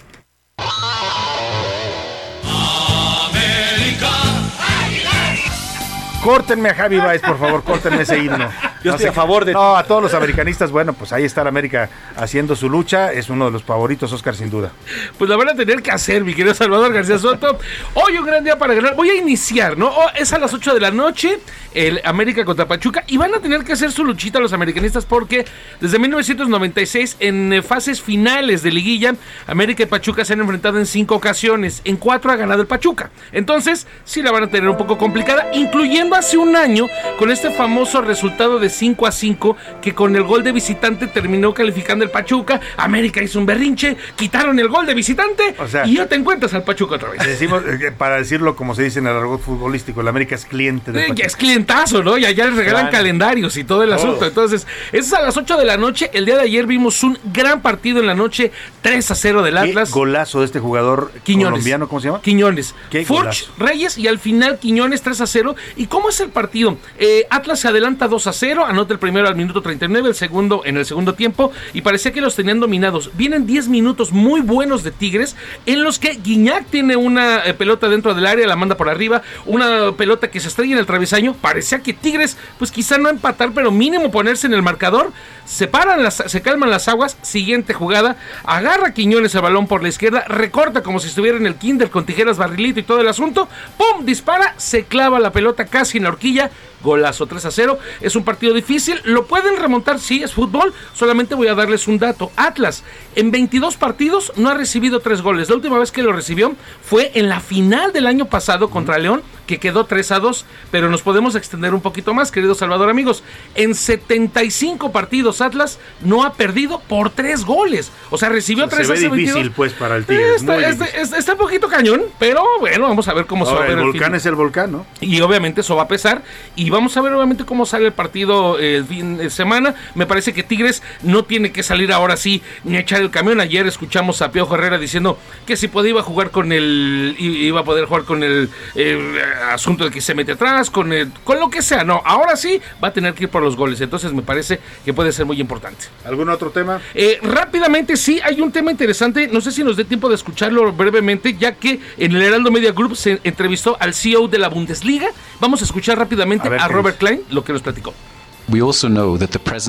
Córtenme a Javi Baez, por favor, córtenme ese himno. Yo estoy a favor de- No, a todos los americanistas, bueno, pues ahí está la América haciendo su lucha. Es uno de los favoritos, Oscar, sin duda. Pues la van a tener que hacer, mi querido Salvador García Soto. Hoy un gran día para ganar. Voy a iniciar, ¿no? Oh, es a las 8 de la noche, el América contra Pachuca. Y van a tener que hacer su luchita los americanistas porque desde 1996, en eh, fases finales de liguilla, América y Pachuca se han enfrentado en cinco ocasiones. En cuatro ha ganado el Pachuca. Entonces, sí la van a tener un poco complicada, incluyendo hace un año con este famoso resultado de 5 a 5, que con el gol de visitante terminó calificando el Pachuca. América hizo un berrinche, quitaron el gol de visitante O sea, y ya te encuentras al Pachuca otra vez. Decimos, eh, para decirlo como se dice en el argot futbolístico, el América es cliente de Eh, ya es clientazo, ¿no? Y allá les regalan Claro. calendarios y todo el Todo. asunto. Entonces, es a las 8 de la noche. El día de ayer vimos un gran partido en la noche, 3 a 0 del Qué Atlas. golazo de este jugador Quiñones. colombiano, ¿cómo se llama? Quiñones. Qué Furch, golazo. Reyes y al final Quiñones 3 a 0. ¿Y cómo es el partido? Eh, Atlas se adelanta 2 a 0, anota el primero al minuto 39, el segundo en el segundo tiempo y parecía que los tenían dominados. Vienen 10 minutos muy buenos de Tigres en los que Guiñac tiene una eh, pelota dentro del área, la manda por arriba, una pelota que se estrella en el travesaño. Parecía que Tigres, pues quizá no empatar, pero mínimo ponerse en el marcador. Se paran, las, se calman las aguas. Siguiente jugada, agarra Quiñones el balón por la izquierda, recorta como si estuviera en el kinder con tijeras, barrilito y todo el asunto. ¡Pum! Dispara, se clava la pelota casi en la horquilla. Golazo 3 a 0. Es un partido difícil. Lo pueden remontar, sí, es fútbol. Solamente voy a darles un dato. Atlas, en 22 partidos, no ha recibido 3 goles. La última vez que lo recibió fue en la final del año pasado contra León, que quedó 3 a 2. Pero nos podemos extender un poquito más, querido Salvador, amigos. En 75 partidos, Atlas no ha perdido por 3 goles. O sea, recibió 3 se ve hace difícil, 22. pues, para el Tigres. Está, muy está- difícil. está- está un poquito cañón, pero bueno, vamos a ver cómo se va a ver el el volcán es el volcán, ¿no? Y obviamente eso va a pesar. Y vamos a ver obviamente cómo sale el partido eh, el fin de semana. Me parece que Tigres no tiene que salir ahora sí ni a echar el camión. Ayer escuchamos a Piojo Herrera diciendo que si podía iba a jugar con el... iba a poder jugar con el eh, asunto de que se mete atrás, con, el, con lo que sea. No, ahora sí va a tener que ir por los goles. Entonces me parece que puede ser muy importante. ¿Algún otro tema? Eh, rápidamente, sí, hay un tema interesante. No sé si nos dé tiempo de escucharlo brevemente, ya que en el Heraldo Media Group se entrevistó al CEO de la Bundesliga. Vamos a escuchar rápidamente A ver a, qué Robert Klein lo que nos platicó.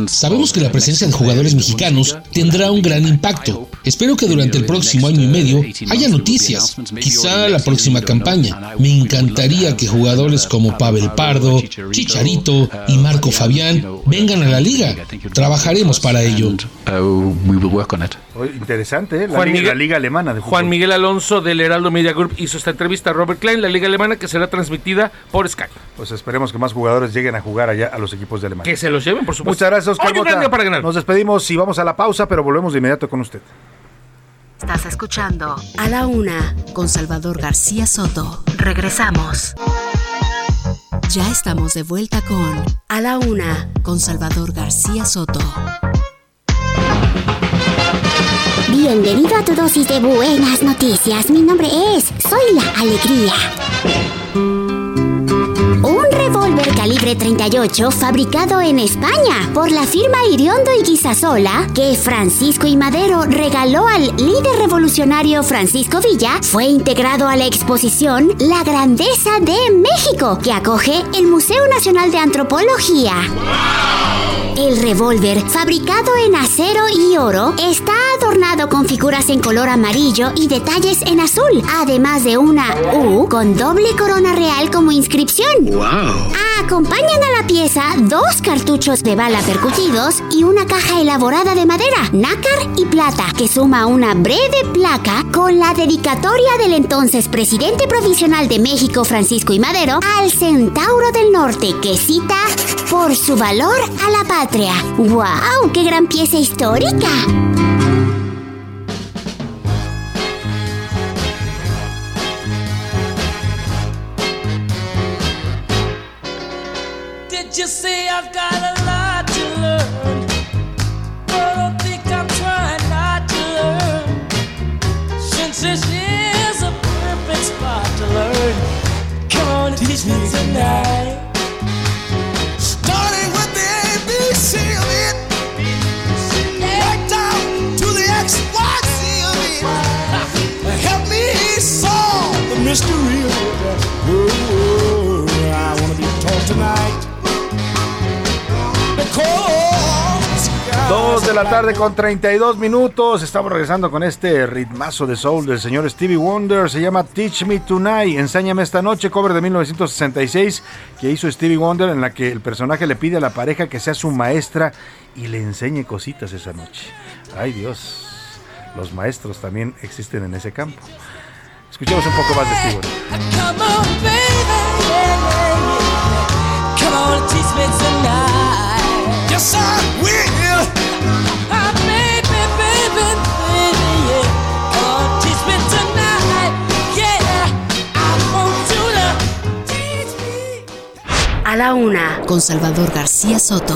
Sabemos que la presencia de jugadores mexicanos tendrá un gran impacto. Espero que durante el próximo año y medio haya noticias, quizá la próxima campaña. Me encantaría que jugadores como Pavel Pardo, Chicharito y Marco Fabián vengan a la liga. Trabajaremos para ello. Interesante, ¿eh? La, Juan liga, Miguel- la liga alemana de fútbol. Juan Miguel Alonso del Heraldo Media Group hizo esta entrevista a Robert Klein, la Liga Alemana, que será transmitida por Sky. Pues esperemos que más jugadores lleguen a jugar allá a los equipos de Alemania. Que se los lleven, por supuesto. Muchas gracias, Oscar Hoy un gran Mota. día para ganar. Nos despedimos y vamos a la pausa, pero volvemos de inmediato con usted. Estás escuchando A la Una con Salvador García Soto. Regresamos. Ya estamos de vuelta con A la Una con Salvador García Soto. Bienvenido a tu dosis de buenas noticias. Mi nombre es Soy la Alegría. Un revólver calibre 38 fabricado en España por la firma Iriondo y Guisasola que Francisco y Madero regaló al líder revolucionario Francisco Villa fue integrado a la exposición La Grandeza de México que acoge el Museo Nacional de Antropología. El revólver, fabricado en acero y oro, está adornado con figuras en color amarillo y detalles en azul, además de una U con doble corona real como inscripción. Acompañan a la pieza dos cartuchos de bala percutidos y una caja elaborada de madera, nácar y plata, que suma una breve placa con la dedicatoria del entonces presidente provisional de México, Francisco y Madero, al Centauro del Norte, que cita por su valor a la patria. ¡Wow! ¡Qué gran pieza histórica! You say I've got a lot to learn? But I think I'm trying not to learn. Since this is a perfect spot to learn, come on and teach me tonight. Starting with the ABC of it, right down to the X, Y, Z of it. Help me solve the mystery of it. Dos de la tarde con 32 minutos. Estamos regresando con este ritmazo de soul del señor Stevie Wonder. Se llama Teach Me Tonight. Enséñame esta noche, cover de 1966 que hizo Stevie Wonder, en la que el personaje le pide a la pareja que sea su maestra y le enseñe cositas esa noche. Ay Dios, los maestros también existen en ese campo. Escuchemos un poco más de Stevie Wonder. A la una, con Salvador García Soto.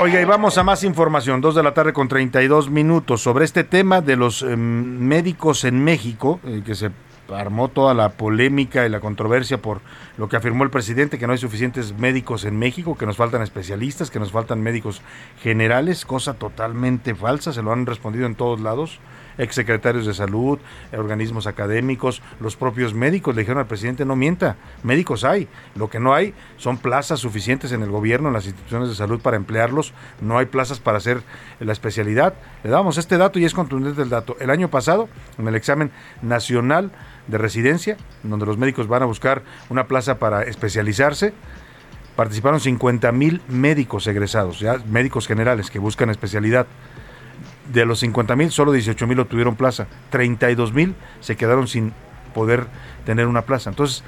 Oiga, y vamos a más información, dos de la tarde con 32 minutos, sobre este tema de los em, médicos en México, eh, que se armó toda la polémica y la controversia por lo que afirmó el presidente, que no hay suficientes médicos en México, que nos faltan especialistas, que nos faltan médicos generales, cosa totalmente falsa, se lo han respondido en todos lados exsecretarios de salud, organismos académicos, los propios médicos le dijeron al presidente no mienta, médicos hay, lo que no hay son plazas suficientes en el gobierno, en las instituciones de salud para emplearlos, no hay plazas para hacer la especialidad. Le damos este dato y es contundente el dato. El año pasado, en el examen nacional de residencia, donde los médicos van a buscar una plaza para especializarse, participaron 50 mil médicos egresados, ya médicos generales que buscan especialidad de los 50 mil, solo 18 mil obtuvieron plaza. 32 mil se quedaron sin poder tener una plaza. Entonces,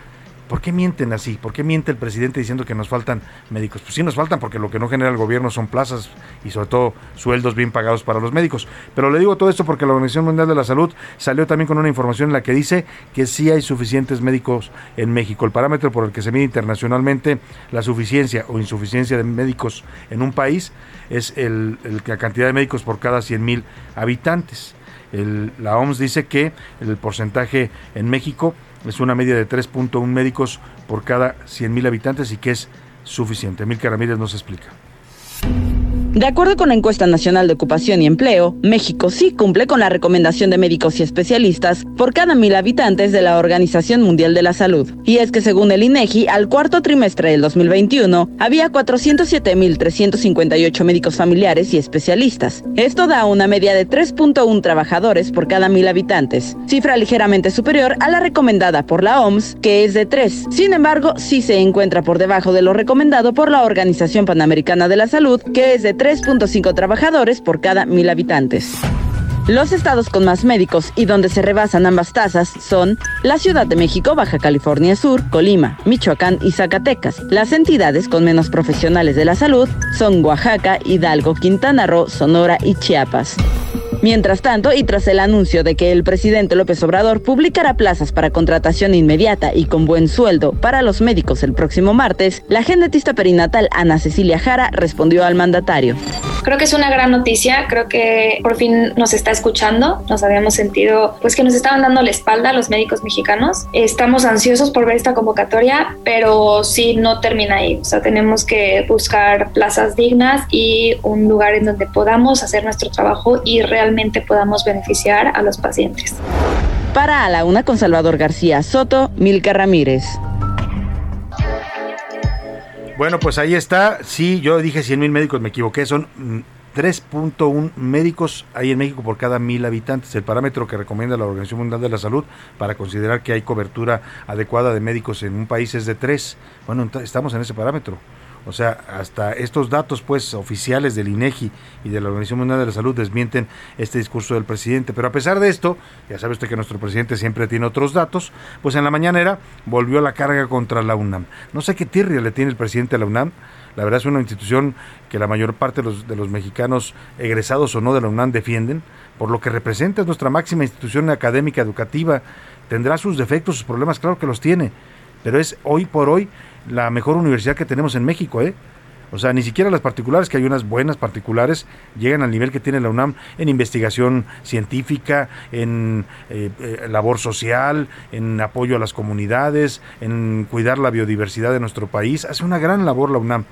¿por qué mienten así? ¿Por qué miente el presidente diciendo que nos faltan médicos? Pues sí nos faltan porque lo que no genera el gobierno son plazas y sobre todo sueldos bien pagados para los médicos. Pero le digo todo esto porque la Organización Mundial de la Salud salió también con una información en la que dice que sí hay suficientes médicos en México. El parámetro por el que se mide internacionalmente la suficiencia o insuficiencia de médicos en un país es el, la cantidad de médicos por cada 100 mil habitantes. la OMS dice que el porcentaje en México es una media de 3.1 médicos por cada 100 mil habitantes y que es suficiente. Milka Ramírez nos explica. De acuerdo con la encuesta nacional de ocupación y empleo, México sí cumple con la recomendación de médicos y especialistas por cada mil habitantes de la Organización Mundial de la Salud. Y es que según el INEGI, al cuarto trimestre del 2021 había 407.358 médicos familiares y especialistas. Esto da una media de 3.1 trabajadores por cada mil habitantes, cifra ligeramente superior a la recomendada por la OMS, que es de 3. Sin embargo, sí se encuentra por debajo de lo recomendado por la Organización Panamericana de la Salud, que es de 3.5 trabajadores por cada mil habitantes. Los estados con más médicos y donde se rebasan ambas tasas son la Ciudad de México, Baja California Sur, Colima, Michoacán y Zacatecas. Las entidades con menos profesionales de la salud son Oaxaca, Hidalgo, Quintana Roo, Sonora y Chiapas. Mientras tanto, y tras el anuncio de que el presidente López Obrador publicará plazas para contratación inmediata y con buen sueldo para los médicos el próximo martes, la genetista perinatal Ana Cecilia Jara respondió al mandatario. Creo que es una gran noticia, creo que por fin nos está escuchando, nos habíamos sentido pues que nos estaban dando la espalda los médicos mexicanos. Estamos ansiosos por ver esta convocatoria, pero sí no termina ahí, o sea, tenemos que buscar plazas dignas y un lugar en donde podamos hacer nuestro trabajo y realmente podamos beneficiar a los pacientes. Para a la una con Salvador García Soto, Milka Ramírez. Bueno, pues ahí está. Sí, yo dije 100 mil médicos, me equivoqué. Son 3.1 mm, médicos ahí en México por cada mil habitantes, el parámetro que recomienda la Organización Mundial de la Salud para considerar que hay cobertura adecuada de médicos en un país es de 3. Bueno, estamos en ese parámetro. O sea, hasta estos datos pues oficiales del INEGI y de la Organización Mundial de la Salud desmienten este discurso del presidente. Pero a pesar de esto, ya sabe usted que nuestro presidente siempre tiene otros datos, pues en la mañanera volvió la carga contra la UNAM. No sé qué tirria le tiene el presidente a la UNAM. La verdad es una institución que la mayor parte de los, de los mexicanos egresados o no de la UNAM defienden, por lo que representa es nuestra máxima institución académica educativa. Tendrá sus defectos, sus problemas, claro que los tiene, pero es hoy por hoy la mejor universidad que tenemos en México, ¿eh? O sea, ni siquiera las particulares, que hay unas buenas particulares, llegan al nivel que tiene la UNAM en investigación científica, en eh, eh, labor social, en apoyo a las comunidades, en cuidar la biodiversidad de nuestro país. Hace una gran labor la UNAM.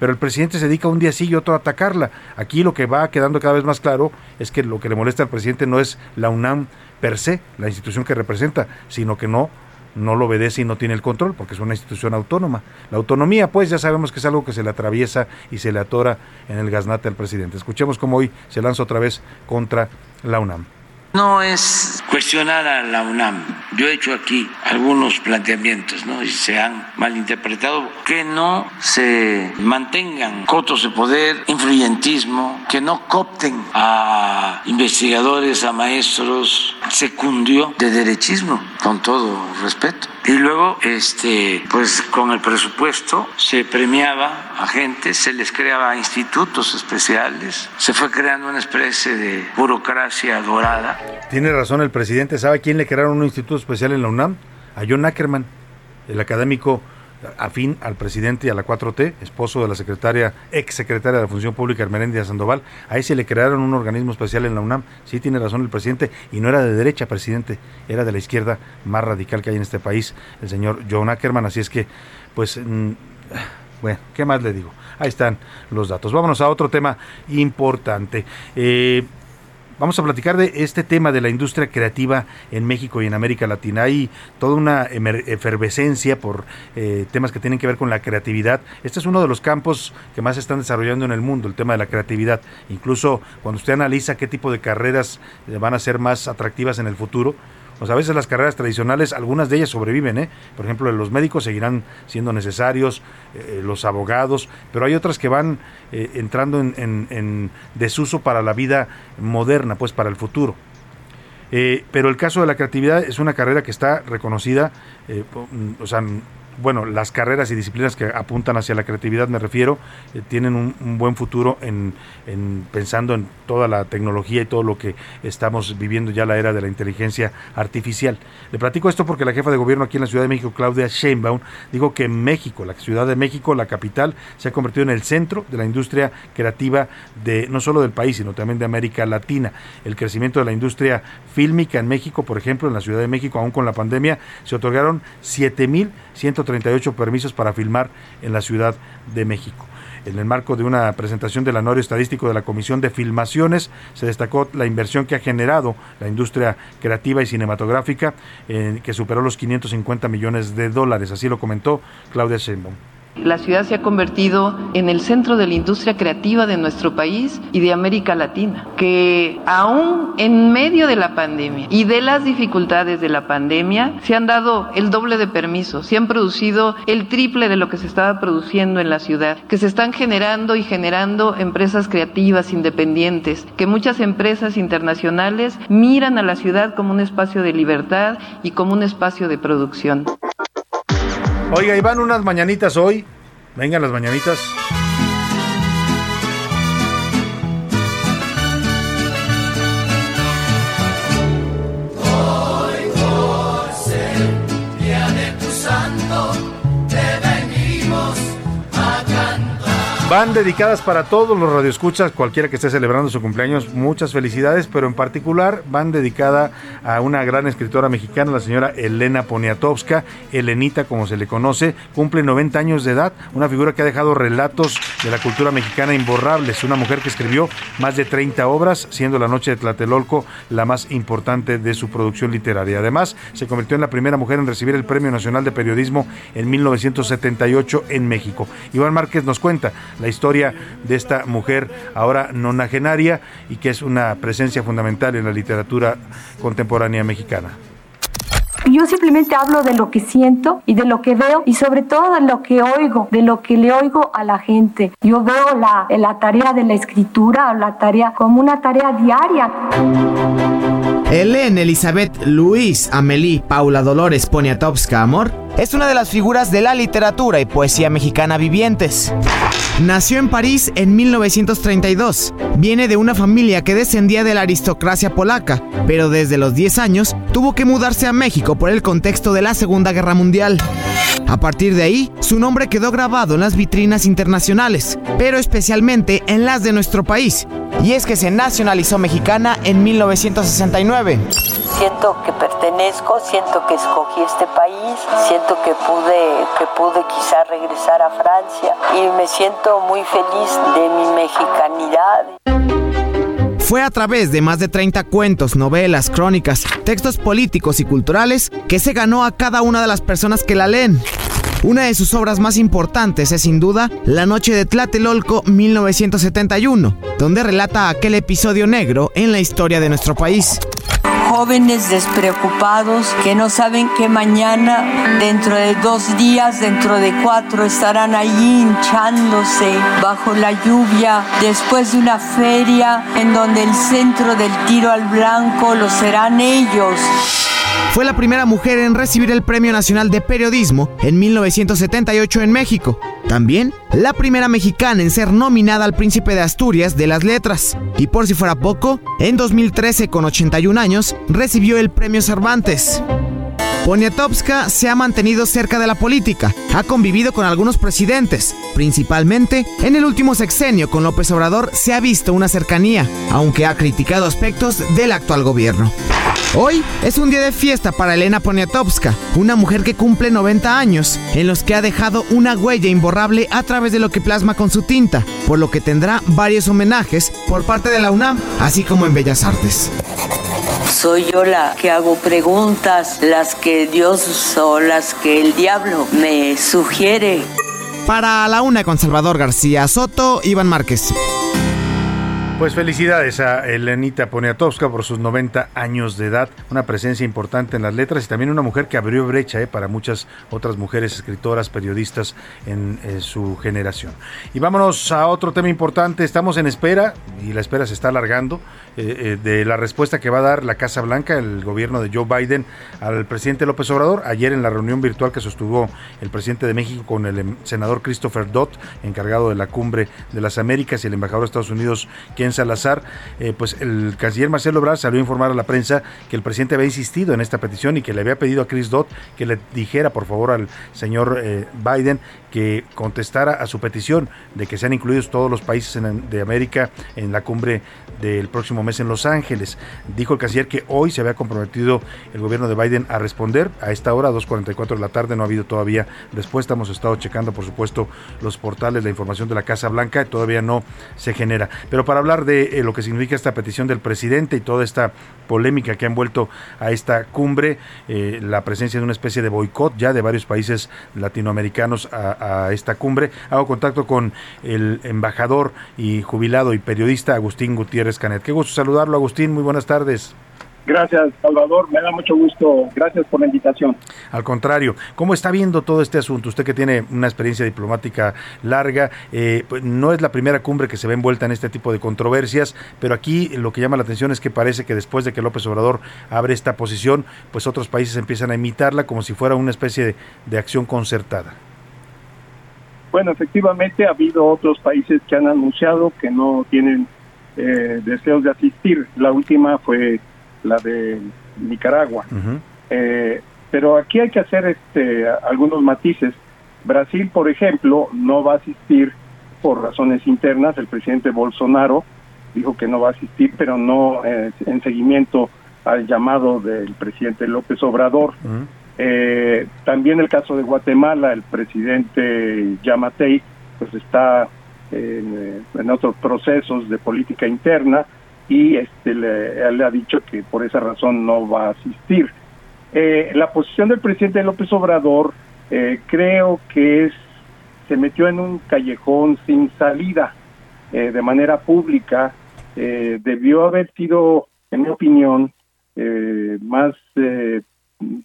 Pero el presidente se dedica un día sí y otro a atacarla. Aquí lo que va quedando cada vez más claro es que lo que le molesta al presidente no es la UNAM per se, la institución que representa, sino que no no lo obedece y no tiene el control porque es una institución autónoma. La autonomía, pues ya sabemos que es algo que se le atraviesa y se le atora en el gaznate al presidente. Escuchemos cómo hoy se lanza otra vez contra la UNAM. No es cuestionar a la UNAM. Yo he hecho aquí algunos planteamientos, ¿no? Y se han malinterpretado. Que no se mantengan cotos de poder, influyentismo, que no copten a investigadores, a maestros, secundio de derechismo, con todo respeto. Y luego, este, pues con el presupuesto se premiaba a gente, se les creaba institutos especiales, se fue creando una especie de burocracia dorada. Tiene razón el presidente, ¿sabe quién le crearon un instituto especial en la UNAM? A John Ackerman, el académico afín al presidente y a la 4T, esposo de la secretaria, ex secretaria de la Función Pública, Hermerendia Sandoval. Ahí se le crearon un organismo especial en la UNAM. Sí tiene razón el presidente, y no era de derecha, presidente, era de la izquierda más radical que hay en este país, el señor John Ackerman. Así es que, pues, mm, bueno, ¿qué más le digo? Ahí están los datos. Vámonos a otro tema importante. Eh, Vamos a platicar de este tema de la industria creativa en México y en América Latina. Hay toda una efervescencia por eh, temas que tienen que ver con la creatividad. Este es uno de los campos que más se están desarrollando en el mundo, el tema de la creatividad. Incluso cuando usted analiza qué tipo de carreras eh, van a ser más atractivas en el futuro, pues a veces las carreras tradicionales, algunas de ellas sobreviven, ¿eh? Por ejemplo, los médicos seguirán siendo necesarios, eh, los abogados, pero hay otras que van eh, entrando en, en, desuso para la vida moderna, pues para el futuro. pero el caso de la creatividad es una carrera que está reconocida, o sea, bueno, las carreras y disciplinas que apuntan hacia la creatividad, me refiero, eh, tienen un, buen futuro en, pensando en toda la tecnología y todo lo que estamos viviendo ya la era de la inteligencia artificial. Le platico esto porque la jefa de gobierno aquí en la Ciudad de México, Claudia Sheinbaum, dijo que México, la Ciudad de México, la capital, se ha convertido en el centro de la industria creativa de no solo del país, sino también de América Latina. El crecimiento de la industria fílmica en México, por ejemplo, en la Ciudad de México, aún con la pandemia, se otorgaron 7.100 38 permisos para filmar en la Ciudad de México. En el marco de una presentación del anuario estadístico de la Comisión de Filmaciones, se destacó la inversión que ha generado la industria creativa y cinematográfica, eh, que superó los 550 millones de dólares. Así lo comentó Claudia Sheinbaum. La ciudad se ha convertido en el centro de la industria creativa de nuestro país y de América Latina, que aún en medio de la pandemia y de las dificultades de la pandemia se han dado el doble de permisos, se han producido el triple de lo que se estaba produciendo en la ciudad, que se están generando y generando empresas creativas independientes, que muchas empresas internacionales miran a la ciudad como un espacio de libertad y como un espacio de producción. Oiga, Iván, unas mañanitas hoy. Vengan las mañanitas. Van dedicadas para todos los radioescuchas, cualquiera que esté celebrando su cumpleaños, muchas felicidades, pero en particular van dedicada a una gran escritora mexicana, la señora Elena Poniatowska, Elenita como se le conoce, cumple 90 años de edad, una figura que ha dejado relatos de la cultura mexicana imborrables, una mujer que escribió más de 30 obras, siendo La Noche de Tlatelolco la más importante de su producción literaria. Además, se convirtió en la primera mujer en recibir el Premio Nacional de Periodismo en 1978 en México. Iván Márquez nos cuenta la historia de esta mujer ahora nonagenaria y que es una presencia fundamental en la literatura contemporánea mexicana. Yo simplemente hablo de lo que siento y de lo que veo y sobre todo de lo que oigo, de lo que le oigo a la gente. Yo veo la, la tarea de la escritura, la tarea como una tarea diaria. Helen Elizabeth Luis Amelie Paula Dolores Poniatowska Amor es una de las figuras de la literatura y poesía mexicana vivientes. Nació en París en 1932. Viene de una familia que descendía de la aristocracia polaca, pero desde los 10 años tuvo que mudarse a México por el contexto de la Segunda Guerra Mundial. A partir de ahí, su nombre quedó grabado en las vitrinas internacionales, pero especialmente en las de nuestro país. Y es que se nacionalizó mexicana en 1969. Siento que pertenezco, siento que escogí este país, siento que pude, que pude quizá regresar a Francia y me siento muy feliz de mi mexicanidad. Fue a través de más de 30 cuentos, novelas, crónicas, textos políticos y culturales que se ganó a cada una de las personas que la leen. Una de sus obras más importantes es sin duda La Noche de Tlatelolco 1971, donde relata aquel episodio negro en la historia de nuestro país jóvenes despreocupados que no saben que mañana, dentro de dos días, dentro de cuatro, estarán allí hinchándose bajo la lluvia después de una feria en donde el centro del tiro al blanco lo serán ellos. Fue la primera mujer en recibir el Premio Nacional de Periodismo en 1978 en México. También la primera mexicana en ser nominada al Príncipe de Asturias de las Letras. Y por si fuera poco, en 2013 con 81 años recibió el Premio Cervantes. Poniatowska se ha mantenido cerca de la política, ha convivido con algunos presidentes, principalmente en el último sexenio con López Obrador se ha visto una cercanía, aunque ha criticado aspectos del actual gobierno. Hoy es un día de fiesta para Elena Poniatowska, una mujer que cumple 90 años, en los que ha dejado una huella imborrable a través de lo que plasma con su tinta, por lo que tendrá varios homenajes por parte de la UNAM, así como en Bellas Artes. Soy yo la que hago preguntas, las que Dios o las que el diablo me sugiere. Para la una con Salvador García Soto, Iván Márquez. Pues felicidades a Elenita Poniatowska por sus 90 años de edad, una presencia importante en las letras y también una mujer que abrió brecha eh, para muchas otras mujeres escritoras, periodistas en, eh, su generación. Y vámonos a otro tema importante, estamos en espera, y la espera se está alargando, eh, de la respuesta que va a dar la Casa Blanca, el gobierno de Joe Biden, al presidente López Obrador. Ayer en la reunión virtual que sostuvo el presidente de México con el em, senador Christopher Dodd, encargado de la cumbre de las Américas, y el embajador de Estados Unidos, Salazar, eh, pues el canciller Marcelo Ebrard salió a informar a la prensa que el presidente había insistido en esta petición y que le había pedido a Chris Dodd que le dijera por favor al señor eh, Biden que contestara a su petición de que sean incluidos todos los países de América en la cumbre del próximo mes en Los Ángeles. Dijo el canciller que hoy se había comprometido el gobierno de Biden a responder. A esta hora, 2.44 de la tarde, no ha habido todavía respuesta. Hemos estado checando, por supuesto, los portales, la información de la Casa Blanca, todavía no se genera. Pero para hablar de eh, lo que significa esta petición del presidente y toda esta polémica que ha envuelto a esta cumbre, eh, la presencia de una especie de boicot ya de varios países latinoamericanos a esta cumbre. Hago contacto con el embajador y jubilado y periodista Agustín Gutiérrez Canet. Qué gusto saludarlo, Agustín. Muy buenas tardes. Gracias, Salvador. Me da mucho gusto. Gracias por la invitación. Al contrario, ¿cómo está viendo todo este asunto? Usted que tiene una experiencia diplomática larga, eh, pues, no es la primera cumbre que se ve envuelta en este tipo de controversias, pero aquí lo que llama la atención es que parece que después de que López Obrador abre esta posición, pues otros países empiezan a imitarla como si fuera una especie de, de acción concertada. Bueno, efectivamente ha habido otros países que han anunciado que no tienen eh, deseos de asistir. La última fue la de Nicaragua. Eh, pero aquí hay que hacer este, algunos matices. Brasil, por ejemplo, no va a asistir por razones internas. El presidente Bolsonaro dijo que no va a asistir, pero no eh, en seguimiento al llamado del presidente López Obrador. Eh, también el caso de Guatemala, el presidente Yamatei, pues está en, en otros procesos de política interna y este le, ha dicho que por esa razón no va a asistir. Eh, la posición del presidente López Obrador eh, creo que es se metió en un callejón sin salida eh, de manera pública. debió haber sido, en mi opinión, más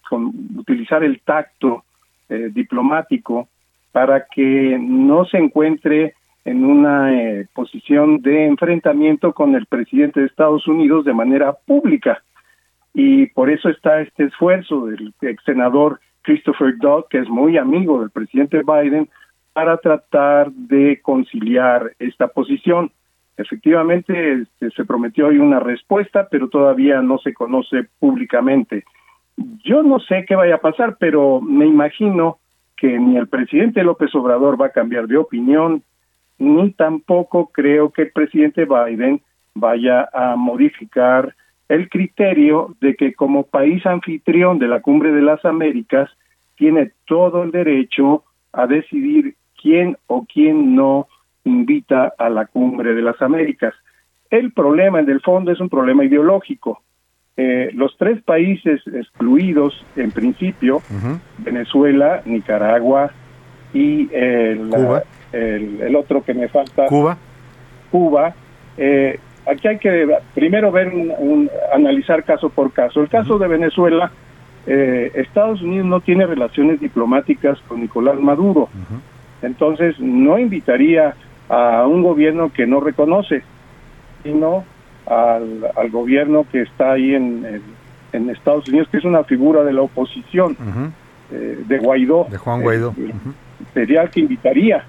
con, utilizar el tacto diplomático para que no se encuentre en una eh, posición de enfrentamiento con el presidente de Estados Unidos de manera pública. Y por eso está este esfuerzo del ex senador Christopher Dodd, que es muy amigo del presidente Biden, para tratar de conciliar esta posición. Efectivamente, este, se prometió hoy una respuesta, pero todavía no se conoce públicamente. Yo no sé qué vaya a pasar, pero me imagino que ni el presidente López Obrador va a cambiar de opinión, ni tampoco creo que el presidente Biden vaya a modificar el criterio de que como país anfitrión de la Cumbre de las Américas tiene todo el derecho a decidir quién o quién no invita a la Cumbre de las Américas. El problema en el fondo es un problema ideológico. Eh, los tres países excluidos, en principio, Venezuela, Nicaragua y el, el, otro que me falta. Cuba. Cuba. Eh, aquí hay que primero ver, un, analizar caso por caso. El caso de Venezuela, eh, Estados Unidos no tiene relaciones diplomáticas con Nicolás Maduro. Entonces, no invitaría a un gobierno que no reconoce, sino al, al gobierno que está ahí en, en, Estados Unidos, que es una figura de la oposición, eh, de Guaidó. De Juan Guaidó. Sería el que invitaría.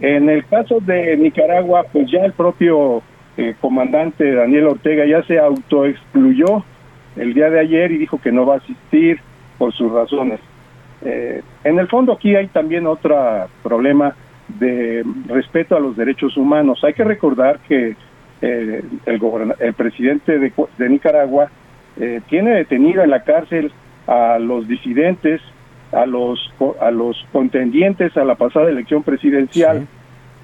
En el caso de Nicaragua, pues ya el propio eh, comandante Daniel Ortega ya se autoexcluyó el día de ayer y dijo que no va a asistir. por sus razones. Eh, en el fondo aquí hay también otro problema de respeto a los derechos humanos. Hay que recordar que eh, el, el presidente de, de Nicaragua eh, tiene detenido en la cárcel a los disidentes, a los a los contendientes a la pasada elección presidencial.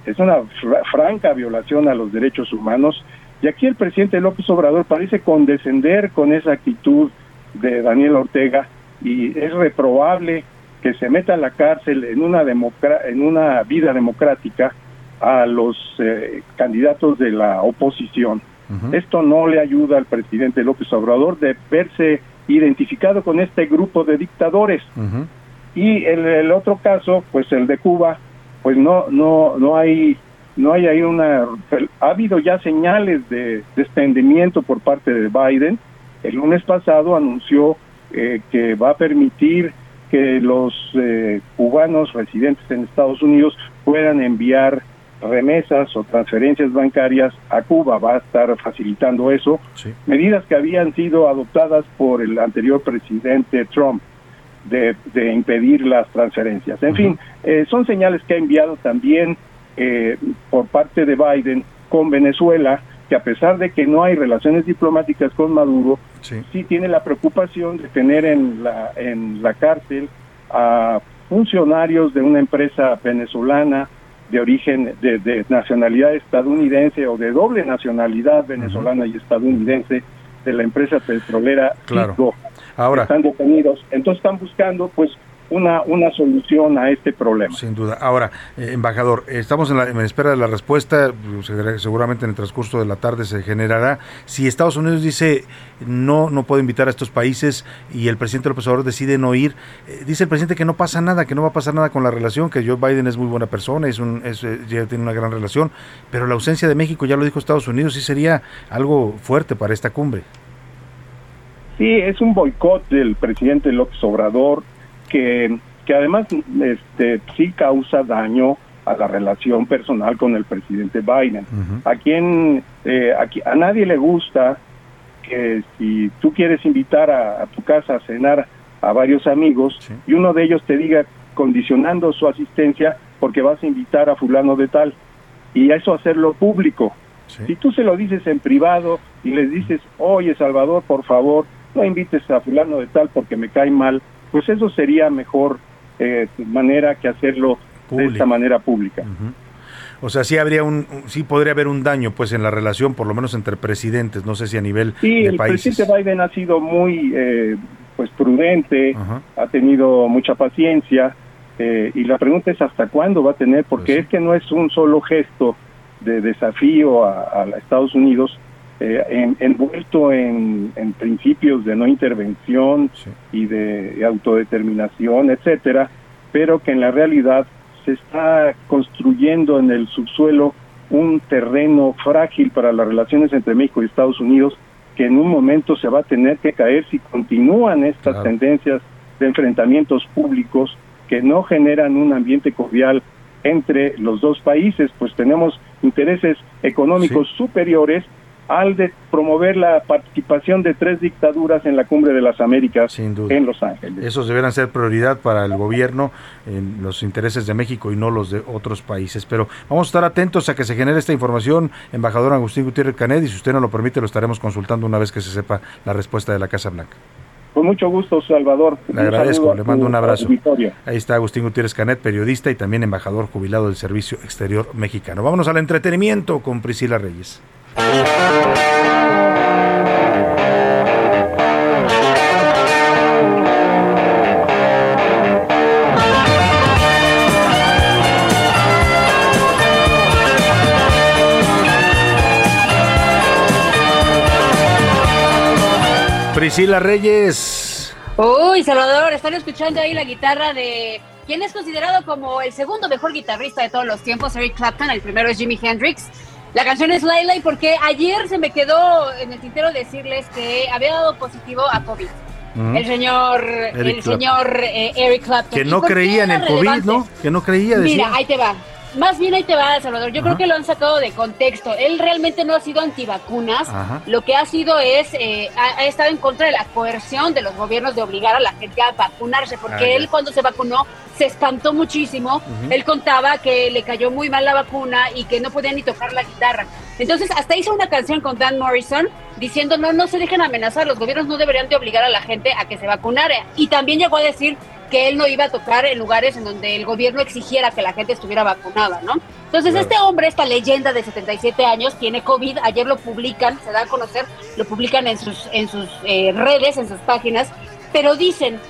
Es una fra- franca violación a los derechos humanos. Y aquí el presidente López Obrador parece condescender con esa actitud de Daniel Ortega y es reprobable que se meta a la cárcel en una en una vida democrática a los eh, candidatos de la oposición. Esto no le ayuda al presidente López Obrador de verse identificado con este grupo de dictadores. Y el, el otro caso, pues el de Cuba, pues no no no hay no hay ahí una ha habido ya señales de desprendimiento por parte de Biden. El lunes pasado anunció eh, que va a permitir que los eh, cubanos residentes en Estados Unidos puedan enviar remesas o transferencias bancarias a Cuba. Va a estar facilitando eso. Medidas que habían sido adoptadas por el anterior presidente Trump de, de impedir las transferencias. En fin, eh, son señales que ha enviado también eh, por parte de Biden con Venezuela, que a pesar de que no hay relaciones diplomáticas con Maduro, sí, tiene la preocupación de tener en la, en la cárcel a funcionarios de una empresa venezolana de origen, de, de nacionalidad estadounidense o de doble nacionalidad venezolana y estadounidense de la empresa petrolera Claro. Ahora. están detenidos. Entonces están buscando pues una, una solución a este problema. Sin duda. Ahora, eh, embajador, estamos en, la, en espera de la respuesta, se- seguramente en el transcurso de la tarde se generará. Si Estados Unidos dice no, no puede invitar a estos países y el presidente López Obrador decide no ir, eh, dice el presidente que no pasa nada, que no va a pasar nada con la relación, que Joe Biden es muy buena persona, es un, es, eh, ya tiene una gran relación, pero la ausencia de México, ya lo dijo Estados Unidos, sí sería algo fuerte para esta cumbre. Sí, es un boicot del presidente López Obrador que, que además este, sí causa daño a la relación personal con el presidente Biden. A quien eh, a, nadie le gusta que si tú quieres invitar a, a tu casa a cenar a varios amigos y uno de ellos te diga condicionando su asistencia porque vas a invitar a fulano de tal y eso hacerlo público. Si tú se lo dices en privado y les dices, oye Salvador, por favor, no invites a fulano de tal porque me cae mal, pues eso sería mejor eh, manera que hacerlo de esta manera pública. O sea, sí habría un, sí podría haber un daño, pues, en la relación, por lo menos entre presidentes, no sé si a nivel Sí, de el presidente Biden ha sido muy eh, pues prudente, ha tenido mucha paciencia eh, y la pregunta es hasta cuándo va a tener, porque es que no es un solo gesto de desafío a, a Estados Unidos eh, en- envuelto en, en principios de no intervención y de autodeterminación, etcétera, pero que en la realidad se está construyendo en el subsuelo un terreno frágil para las relaciones entre México y Estados Unidos que en un momento se va a tener que caer si continúan estas tendencias de enfrentamientos públicos que no generan un ambiente cordial entre los dos países, pues tenemos intereses económicos superiores al de promover la participación de tres dictaduras en la Cumbre de las Américas en Los Ángeles. Esos deberán ser prioridad para el gobierno en los intereses de México y no los de otros países. Pero vamos a estar atentos a que se genere esta información, embajador Agustín Gutiérrez Canet, y si usted no lo permite, lo estaremos consultando una vez que se sepa la respuesta de la Casa Blanca. Con mucho gusto, Salvador. Le Un agradezco, le mando un abrazo. Ahí está Agustín Gutiérrez Canet, periodista y también embajador jubilado del Servicio Exterior Mexicano. Vámonos al entretenimiento con Priscila Reyes. Priscila Reyes. Uy, Salvador, están escuchando ahí la guitarra de quien es considerado como el segundo mejor guitarrista de todos los tiempos, Eric Clapton. El primero es Jimi Hendrix. La canción es Laila y porque ayer se me quedó en el tintero decirles que había dado positivo a COVID. El señor, Eric el Clapton. señor eh, Eric Clapton. Que ¿Y no creía en el COVID? ¿no? Que no creía, decía. Mira, ahí te va. Más bien ahí te va, Salvador. Yo creo que lo han sacado de contexto. Él realmente no ha sido antivacunas. Ajá. Lo que ha sido es, eh, ha, ha estado en contra de la coerción de los gobiernos de obligar a la gente a vacunarse, porque Ah, ya. él cuando se vacunó se espantó muchísimo. Ujú. Él contaba que le cayó muy mal la vacuna y que no podía ni tocar la guitarra. Entonces, hasta hizo una canción con Dan Morrison diciendo, no, no se dejen amenazar, los gobiernos no deberían de obligar a la gente a que se vacunara. Y también llegó a decir que él no iba a tocar en lugares en donde el gobierno exigiera que la gente estuviera vacunada, ¿no? Entonces, Claro. este hombre, esta leyenda de 77 años, tiene COVID, ayer lo publican, se da a conocer, lo publican en sus, en sus eh, redes, en sus páginas, pero dicen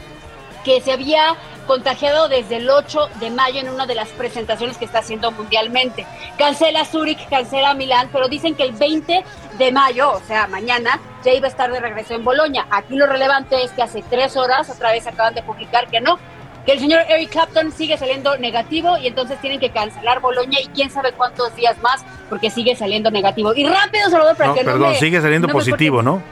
que se había contagiado desde el 8 de mayo en una de las presentaciones que está haciendo mundialmente. Cancela Zurich, cancela Milán, pero dicen que el 20 de mayo, o sea, mañana, ya iba a estar de regreso en Bolonia. Aquí lo relevante es que hace tres horas otra vez acaban de publicar que no, que el señor Eric Clapton sigue saliendo negativo y entonces tienen que cancelar Bolonia y quién sabe cuántos días más porque sigue saliendo negativo. Y rápido, Salvador, para No, que no perdón, me- sigue saliendo no positivo, ¿no?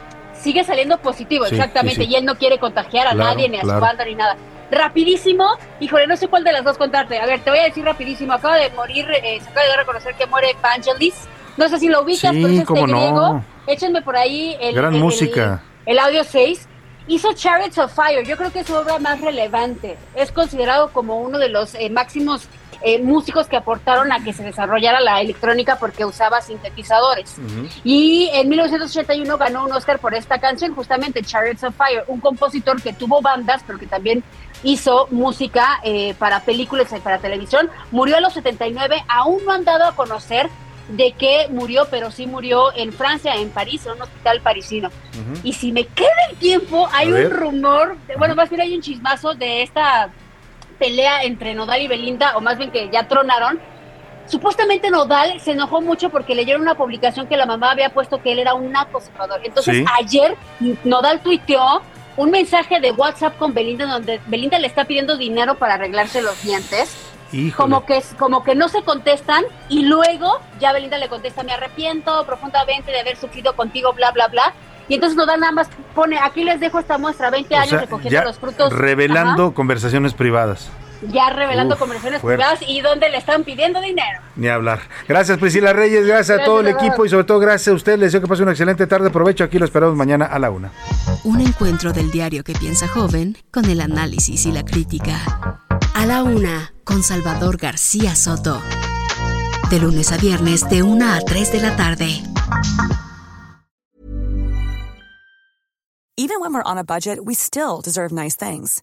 sigue saliendo positivo, Sí, exactamente, sí, sí. y él no quiere contagiar a Claro, nadie, ni a claro. su banda, ni nada. Rapidísimo, híjole, no sé cuál de las dos contarte. A ver, te voy a decir rapidísimo. Acaba de morir, eh, se acaba de reconocer que muere Vangelis. No sé si lo ubicas, Sí, pero es este no. griego. Échenme por ahí el, Gran el- música. el audio 6. Hizo Chariots of Fire, yo creo que es su obra más relevante. Es considerado como uno de los eh, máximos eh, músicos que aportaron a que se desarrollara la electrónica porque usaba sintetizadores. Y en 1981 ganó un Oscar por esta canción, justamente Chariots of Fire, un compositor que tuvo bandas, pero que también hizo música eh, para películas y para televisión. Murió a los 79, aún no han dado a conocer de qué murió, pero sí murió en Francia, en París, en un hospital parisino. Y si me queda el tiempo, hay un rumor, de- bueno, más bien hay un chismazo de esta pelea entre Nodal y Belinda, o más bien que ya tronaron. Supuestamente Nodal se enojó mucho porque leyeron una publicación que la mamá había puesto que él era un naco Salvador. Entonces Sí. ayer Nodal tuiteó un mensaje de WhatsApp con Belinda donde Belinda le está pidiendo dinero para arreglarse los dientes. Híjole. Como que, como que no se contestan y luego ya Belinda le contesta, me arrepiento profundamente de haber sufrido contigo, bla, bla, bla. Y entonces Nodal nada más pone, aquí les dejo esta muestra, 20 O años sea, recogiendo ya los frutos. revelando conversaciones privadas. Ya revelando Uf, conversaciones fuerte. privadas y donde le están pidiendo dinero. Ni hablar. Gracias Priscila Reyes, gracias, a todo el Salvador. equipo y sobre todo gracias a usted. Les deseo que pase una excelente tarde. Provecho, aquí lo esperamos mañana a la una. Un encuentro del diario que piensa joven con el análisis y la crítica. A la una, con Salvador García Soto. De lunes a viernes, de 1 a 3 de la tarde. Even when we're on a budget, we still deserve nice things.